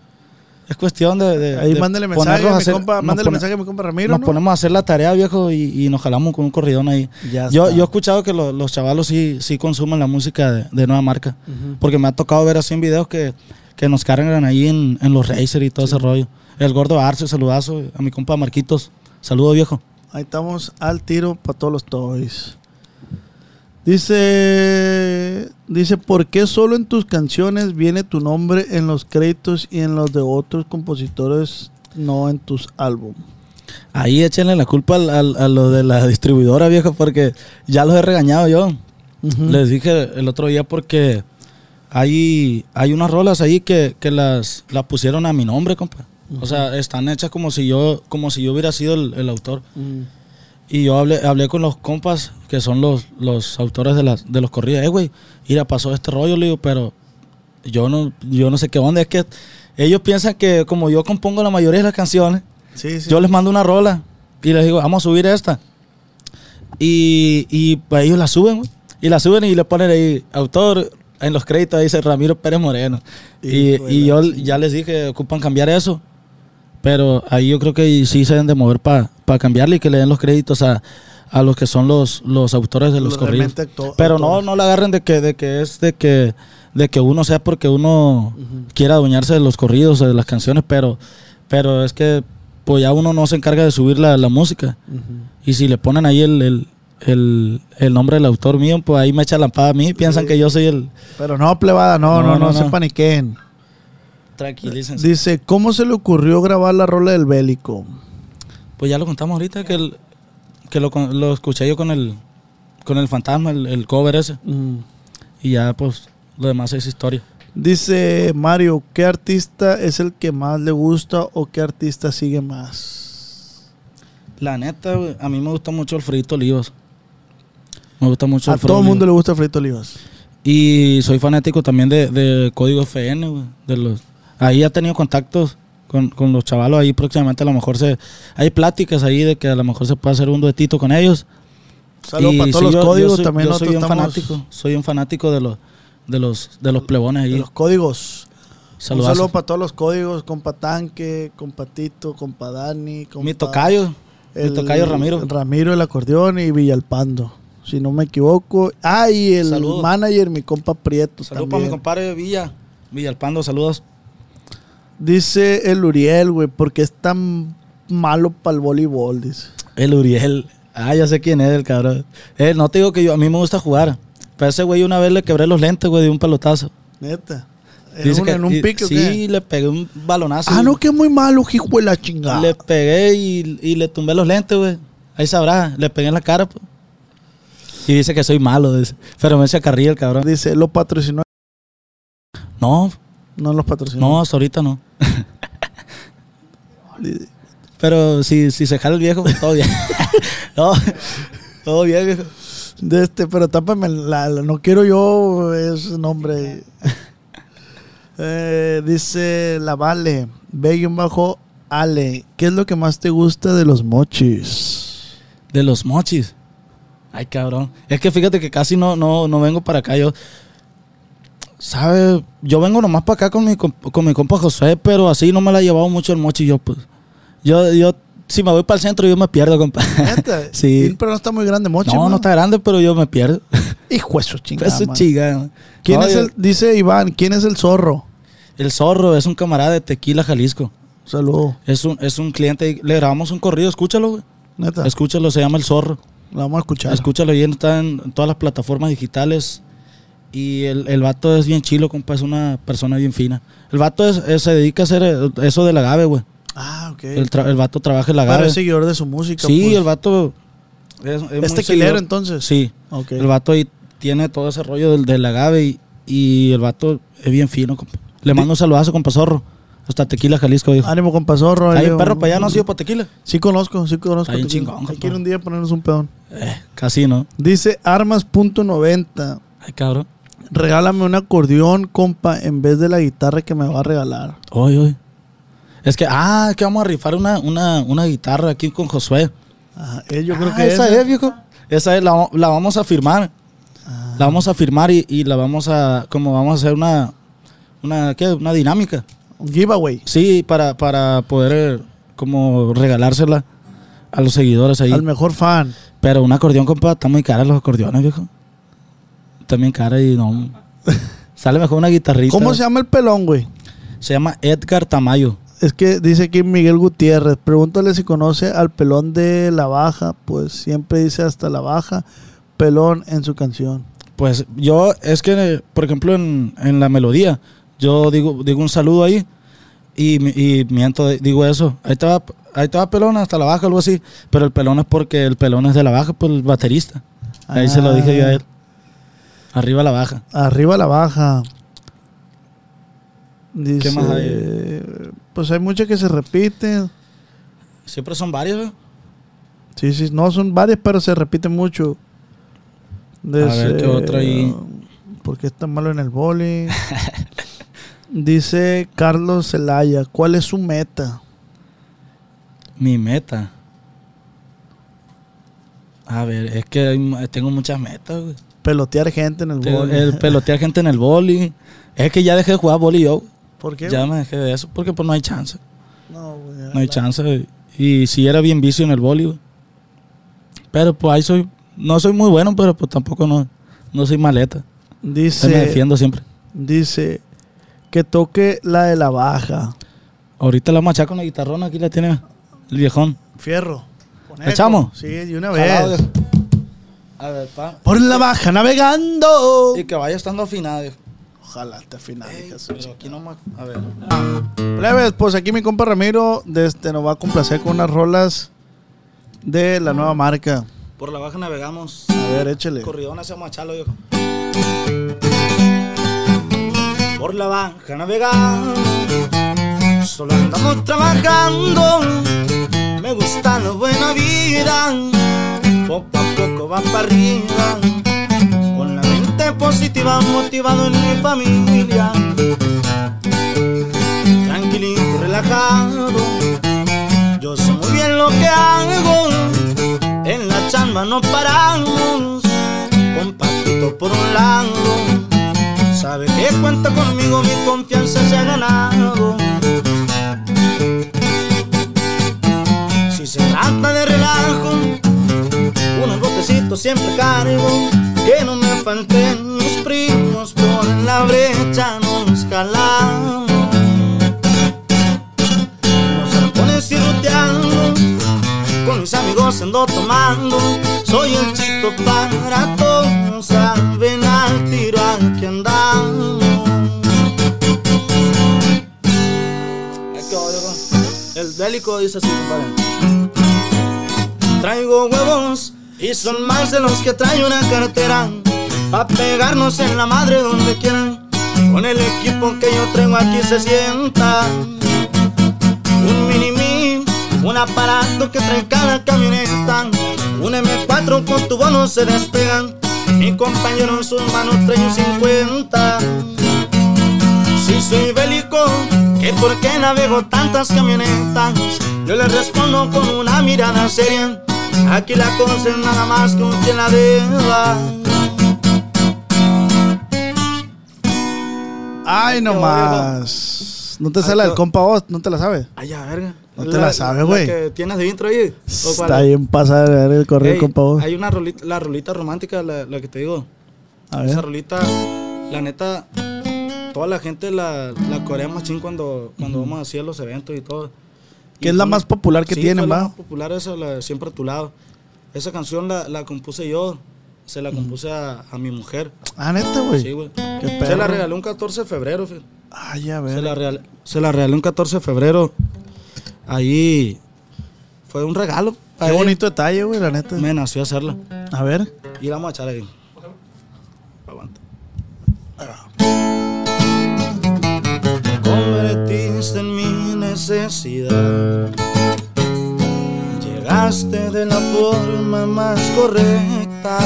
Es cuestión de. de- Ahí de mándale mensaje, a mi compa, mándale pone- mensaje a mi compa Ramiro, Nos ¿no? ponemos a hacer la tarea, viejo, y, y nos jalamos con un corridón ahí. Ya Yo, está. yo he escuchado que lo- los chavalos sí, sí consumen la música de, de nueva marca. Porque me ha tocado ver así en videos que, que nos cargan ahí en, en los Racer y todo ese rollo. El gordo Arce, saludazo. A mi compa Marquitos. Saludo, viejo. Ahí estamos al tiro para todos los toys. Dice, dice, ¿por qué solo en tus canciones viene tu nombre en los créditos y en los de otros compositores, no en tus álbumes? Ahí échenle la culpa al- al- a lo de la distribuidora, viejo, porque ya los he regañado yo. Les dije el otro día porque hay, hay unas rolas ahí que, que las, las pusieron a mi nombre, compa. O sea, están hechas como si yo, como si yo hubiera sido el, el autor. Mm. Y yo hablé, hablé con los compas que son los, los autores de, las, de los corridos. Eh, güey, mira, pasó este rollo, le digo, pero yo no, yo no sé qué onda. Es que ellos piensan que como yo compongo la mayoría de las canciones, Sí, sí. yo les mando una rola y les digo, vamos a subir esta. Y, y pues ellos la suben. Y la suben y le ponen ahí, autor, en los créditos dice Ramiro Pérez Moreno. Y, y yo ya les dije, ocupan cambiar eso. Pero ahí yo creo que sí se deben de mover para cambiarle y que le den los créditos a, a los que son los, los autores de los, corridos. Pero no, no la agarren de que, de que es de que, de que uno sea porque uno quiera adueñarse de los corridos o de las canciones, pero, pero es que pues ya uno no se encarga de subir la, la música. Y si le ponen ahí el, el, el, el nombre del autor mío, pues ahí me echa la lampada a mí, piensan que yo soy el... Pero no, plebada, no, no, No, no, no, se no. paniquen. Tranquilícense. Dice, ¿cómo se le ocurrió grabar la rola del bélico? Pues ya lo contamos ahorita, que, el, que lo, escuché yo con el, con el fantasma, el, el cover ese. Mm. Y ya, pues, lo demás es historia. Dice Mario, ¿qué artista es el que más le gusta o qué artista sigue más? La neta, a mí me gusta mucho Alfredito Olivas. Me gusta mucho A todo el mundo le gusta Frito Olivas. Y soy fanático también de, de Código FN, güey. De los, ahí ha tenido contactos con, con los chavalos. Ahí próximamente a lo mejor se... Hay pláticas ahí de que a lo mejor se puede hacer un duetito con ellos. Saludos para todos sí, los yo- códigos yo soy, también. Yo soy un estamos- fanático. Soy un fanático de los, de los, de los plebones ahí. De los códigos. Un Saludazo. saludo para todos los códigos, compa Tanque, compa Tito, compa Dani, compa Mi tocayo. Mi tocayo Ramiro. Ramiro el acordeón y Villalpando, si no me equivoco. Ah, y el Saludos. manager, mi compa Prieto Saludos para mi compadre Villa. Villalpando, saludos. Dice el Uriel, güey, porque es tan malo para el voleibol, dice. El Uriel. Ah, ya sé quién es el cabrón. Eh, no te digo que yo, a mí me gusta jugar. Pero ese güey una vez le quebré los lentes, güey, de un pelotazo. Neta. En Dice un, que- en un pique, ¿o Sí, le pegué un balonazo. Ah, no, que muy malo, hijo de la chingada. Le pegué y, y le tumbé los lentes, güey. Ahí sabrá, le pegué en la cara, pues. Y dice que soy malo, dice. pero me echa carrilla el cabrón. Dice, lo patrocinó. No, No los patrocinó. no, hasta ahorita no. (laughs) Pero si, si se jala el viejo, pues todo bien. (laughs) no, todo bien, viejo. De este, pero tápame la, la- no quiero yo ese nombre. (laughs) Eh, dice la Vale, ve bajo Ale, ¿qué es lo que más te gusta de los mochis? De los mochis. Ay, cabrón. Es que fíjate que casi no, no, no vengo para acá. Yo, ¿sabes? Yo vengo nomás para acá con mi, con mi compa José, pero así no me la he llevado mucho el mochi. Yo, pues. Yo, yo, si me voy para el centro, yo me pierdo, compa. ¿Neta? (laughs) Sí. Pero no está muy grande mochi. no, no está grande, pero yo me pierdo. (laughs) Hijo de su chingada. Eso es madre. chiga. ¿Quién No, es yo- el, dice Iván, ¿quién es el zorro? El zorro es un camarada de Tequila, Jalisco. Saludo. Es un, es un cliente. Le grabamos un corrido, escúchalo, güey. Neta. Escúchalo, se llama El Zorro. Lo vamos a escuchar. Escúchalo y está en, en todas las plataformas digitales. Y el, el vato es bien chilo, compa, es una persona bien fina. El vato es- es- se dedica a hacer eh, eso del agave, güey. Ah, ok. El, tra- el vato trabaja el Pero agave. es seguidor de su música. Sí, pues. el vato es, es ¿Es muy tequilero entonces? Sí. El vato ahí tiene todo ese rollo del, del agave y, y el vato es bien fino, compa. Le mando un saludazo, compa Zorro. Hasta Tequila, Jalisco, dijo. Ánimo con Pazorro. Hay un perro para allá, ¿no ha sido para Tequila? Sí conozco, sí conozco. Bien Tequila. chingón, Hay compa. que ir un día a ponernos un pedón. Eh, casi, ¿no? Dice armas.90. Ay, cabrón. Regálame un acordeón, compa, en vez de la guitarra que me va a regalar. Oye, oye. Es que, ah, es que vamos a rifar una, una, una guitarra aquí con Josué. Él yo creo Ah, que esa es, viejo. Esa es, la, la vamos a firmar. Ah. La vamos a firmar y, y la vamos a, como vamos a hacer una, una, ¿qué? Una dinámica. Giveaway. Sí, para, para poder, eh, como regalársela a los seguidores ahí. Al mejor fan. Pero un acordeón, compa, está muy cara los acordeones, viejo. Está bien cara y no. (laughs) Sale mejor una guitarrita. ¿Cómo se llama el pelón, güey? Se llama Edgar Tamayo. Es que dice aquí Miguel Gutiérrez. Pregúntale si conoce al pelón de la baja. Pues siempre dice hasta la baja. Pelón en su canción. Pues yo, es que, por ejemplo, en, en la melodía, yo digo, digo un saludo ahí y, y miento, digo eso. Ahí va, ahí va pelón hasta la baja, algo así. Pero el pelón es porque el pelón es de la baja, pues el baterista. Ahí se lo dije yo a él. Arriba la baja. Arriba la baja. Dice, ¿Qué más hay? Pues hay muchas que se repiten. Siempre son varios, ¿eh? Sí, sí, no son varias, pero se repiten mucho. ver, ¿qué otra ahí? ¿Por qué está malo en el boli? (laughs) Dice Carlos Zelaya, ¿cuál es su meta? Mi meta. A ver, es que hay tengo muchas metas, güey. Pelotear gente en el boli. El pelotear gente en el boli. Es que ya dejé de jugar boli yo. ¿Por qué? Ya güey? me dejé de eso porque pues no hay chance. No, güey, No hay la- chance. Y si era bien vicio en el boli, güey. Pero pues ahí soy. No soy muy bueno, pero pues tampoco no, no soy maleta. Se me Dice, defiendo siempre. dice que toque la de la baja. Ahorita la machaca con la guitarrona, aquí la tiene el viejón. Fierro. ¿Le echamos? Sí, de una Jalado, vez. A ver, pa. Por la baja navegando. Y que vaya estando afinado. Ojalá hija de su Pero aquí no más. A ver. Plebes, pues aquí mi compa Ramiro este, nos va a complacer con unas rolas de la nueva marca. Por la baja navegamos. A ver, échale. Corridón hacia Machalo, viejo. Por la baja navegando, solo andamos trabajando. Me gusta la buena vida, poco a poco va para arriba. Con la mente positiva, motivado en mi familia. Tranquilito, relajado, yo sé muy bien lo que hago. En la chamba no paramos, con Patito por un lado. Sabe que cuenta conmigo, mi confianza se ha ganado. Si se trata de relajo, unos botecitos siempre cargo. Que no me falten mis primos, por la brecha nos jalamos. Nos arpones y ruteando con mis amigos ando tomando. Soy el chico para todos, saben aquí andamos. El bélico dice así, compadre. Traigo huevos y son más de los que trae una cartera. Pa' pegarnos en la madre donde quieran. Con el equipo que yo traigo aquí se sienta un mini mí, un aparato que trae cada camioneta. Un M4 con tu bono se despegan. Mi compañero en sus manos trae un 50. Si soy bélico, que por qué navego tantas camionetas. Yo le respondo con una mirada seria. Aquí la cosa es nada más que un quien la deba. Ay, No te sale el compa vos, no te la sabes. Ay, ya, verga. No te la sabes, güey. tienes de intro ahí? ¿O cuál Está es? bien pasada de ver el correo Ey, compa vos. Hay una rolita, la rolita romántica, la, la que te digo. A Esa ver. rolita, la neta, toda la gente la, la corea machín cuando, cuando vamos así a los eventos y todo. Que es la más popular que sí, tienen, fue la ¿va? más popular esa, la Siempre a tu lado. Esa canción la, la compuse yo, se la compuse a, a mi mujer. Ah, neta, güey. Sí, güey. Se la regalé un 14 de febrero, fíjate. Ay, a Se ver. la, regalé, se la regalé un 14 de febrero. Ahí fue un regalo. Qué ella. bonito detalle, güey, la neta. Me nació hacerla. A ver. Y la vamos a echar ahí. Aguanta. Te convertiste en mi necesidad. Llegaste de la forma más correcta.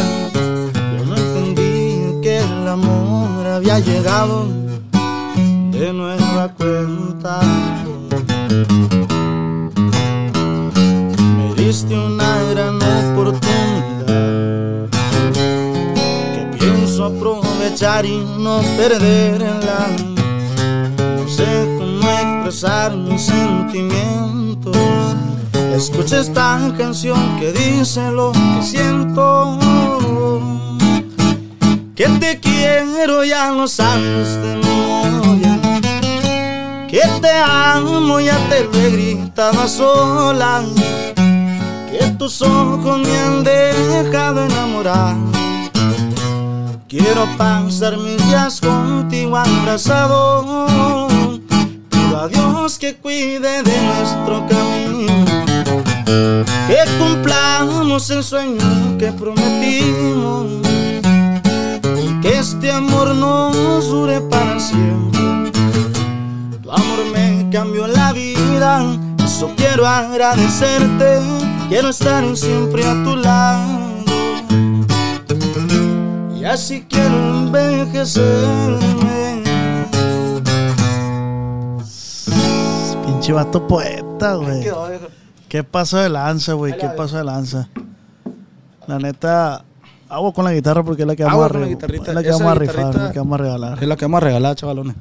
Yo no entendí que el amor había llegado de nueva cuenta. Me diste una gran oportunidad que pienso aprovechar y no perderla. No sé cómo expresar mis sentimientos. Escucha esta canción que dice lo que siento. Que te quiero, ya lo sabes de memoria. Que te amo, ya te lo he gritado a solas. Que tus ojos me han dejado enamorar. Quiero pasar mis días contigo abrazado. Pido a Dios que cuide de nuestro camino. Que cumplamos el sueño que prometimos. Y que este amor nos dure para siempre. Tu amor me cambió la vida, eso quiero agradecerte. Quiero estar siempre a tu lado. Y así quiero envejecerme. Pinche vato poeta, güey. ¿Qué pasó de lanza, güey? ¿Qué pasó de lanza? La neta, hago con la guitarra porque es la que vamos a. Es la que vamos a rifar, la que vamos a regalar. Es la que vamos a regalar, chavalones.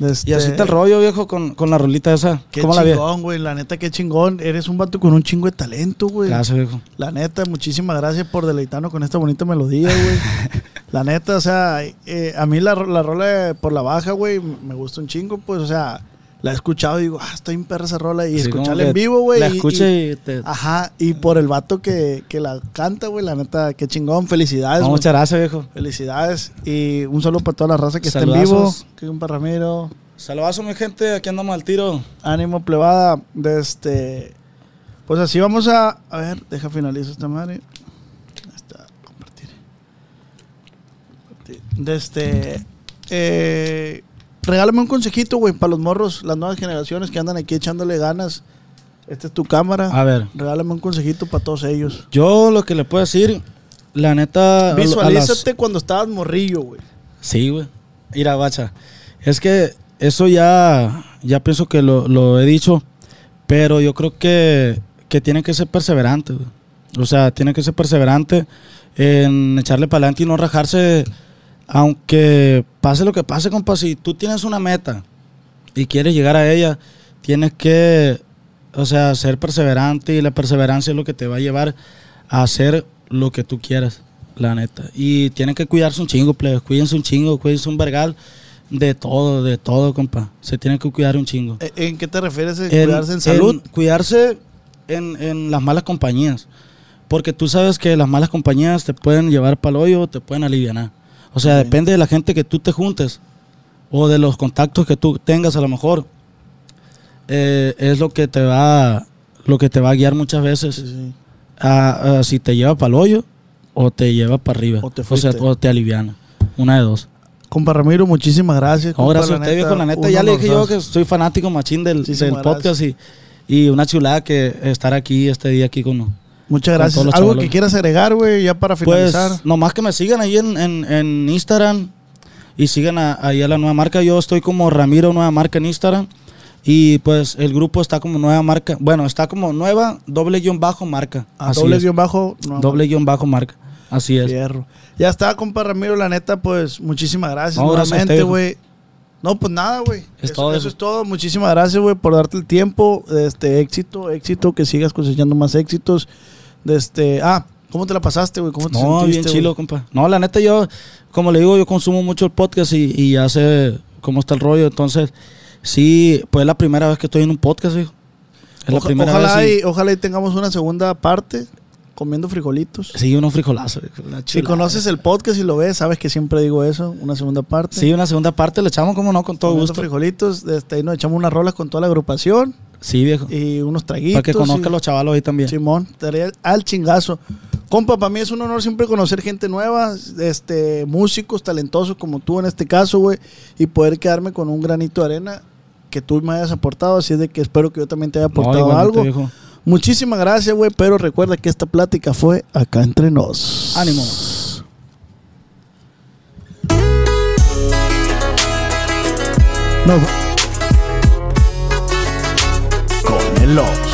Este, Y así está el rollo, viejo, con, con la rolita esa. Qué ¿Cómo chingón, güey. La neta, qué chingón. Eres un vato con un chingo de talento, güey. Gracias, viejo. La neta, muchísimas gracias por deleitarnos con esta bonita melodía, güey. (laughs) la neta, o sea, eh, a mí la, la rola por la baja, güey, me gusta un chingo, pues, o sea, la he escuchado y digo, ah, está bien perra esa rola. Y Sí, escucharla en vivo, güey. La y- escucha y- y, te... Ajá, y por el vato que, que la canta, güey, la neta, qué chingón. Felicidades, No, güey. muchas gracias, viejo. Felicidades. Y un saludo para toda la raza que está en vivo. Que un Ramiro. Saludazo, mi gente. Aquí andamos al tiro. Ánimo plebada. De este. Pues así vamos a. A ver, deja finalizo esta madre. Ahí está, compartir. Compartir. De este. Eh, regálame un consejito, güey, para los morros, las nuevas generaciones que andan aquí echándole ganas. Esta es tu cámara. A ver. Regálame un consejito para todos ellos. Yo lo que le puedo decir, la neta... las- Visualízate cuando estabas morrillo, güey. Sí, güey. Mira, bacha. Es que eso ya, ya pienso que lo, lo he dicho, pero yo creo que, que tiene que ser perseverante, güey. O sea, tiene que ser perseverante en echarle para adelante y no rajarse, aunque pase lo que pase, compa. Si tú tienes una meta y quieres llegar a ella, tienes que, o sea, ser perseverante y la perseverancia es lo que te va a llevar a hacer lo que tú quieras, la neta. Y tienen que cuidarse un chingo, plebes. Cuídense un chingo, cuídense un vergal de todo, de todo, compa. Se tienen que cuidar un chingo. ¿En- ¿En qué te refieres? ¿En En- cuidarse en salud? cuidarse en, en las malas compañías. Porque tú sabes que las malas compañías te pueden llevar para el hoyo, te pueden aliviar. O sea, depende de la gente que tú te juntes o de los contactos que tú tengas a lo mejor. eh, es lo que te va lo que te va a guiar muchas veces Sí, sí. a, a si te lleva para el hoyo o te lleva para arriba. O te o, sea, o te aliviana. Una de dos. Compa Ramiro, muchísimas gracias. No, gracias a usted, viejo. La neta, ya le dije yo que soy fanático machín del, del podcast y, y una chulada que estar aquí este día aquí con, Muchas gracias. ¿Algo que quieras agregar, güey, ya para finalizar? Pues nomás que me sigan ahí en, en- en Instagram y sigan a- ahí a la nueva marca. Yo estoy como Ramiro Nueva Marca en Instagram. Y pues el grupo está como nueva marca. Bueno, está como nueva doble guion bajo marca. A Así doble es. guion bajo. Doble guion bajo marca. Así es. Fierro. Ya está, compa Ramiro, la neta, pues muchísimas gracias No, nuevamente, güey. No, pues nada, güey. Es eso, todo eso eso. es todo. Muchísimas gracias, güey, por darte el tiempo. Este éxito, éxito, que sigas cosechando más éxitos. De este, ah, ¿cómo te la pasaste, güey? ¿Cómo te No, sentiste, bien chilo, compa. No, la neta yo, como le digo, yo consumo mucho el podcast y, y ya sé cómo está el rollo. Entonces, sí, pues es la primera vez que estoy en un podcast, hijo. Es la primera ojalá, vez. y- y, ojalá y tengamos una segunda parte comiendo frijolitos. Sí, unos frijolazos. Si conoces el podcast y lo ves, sabes que siempre digo eso, una segunda parte. Sí, una segunda parte le echamos como no, con todo comiendo gusto. frijolitos, este, ahí nos echamos unas rolas con toda la agrupación Sí, viejo. y unos traguitos. Para que conozcan los chavalos ahí también. Simón, estaría al chingazo. Compa, para mí es un honor siempre conocer gente nueva, este, músicos talentosos como tú en este caso, güey, y poder quedarme con un granito de arena que tú me hayas aportado, así es de que espero que yo también te haya No, aportado algo. viejo. Muchísimas gracias, güey, pero recuerda que esta plática fue acá entre nos. Ánimo. Nos con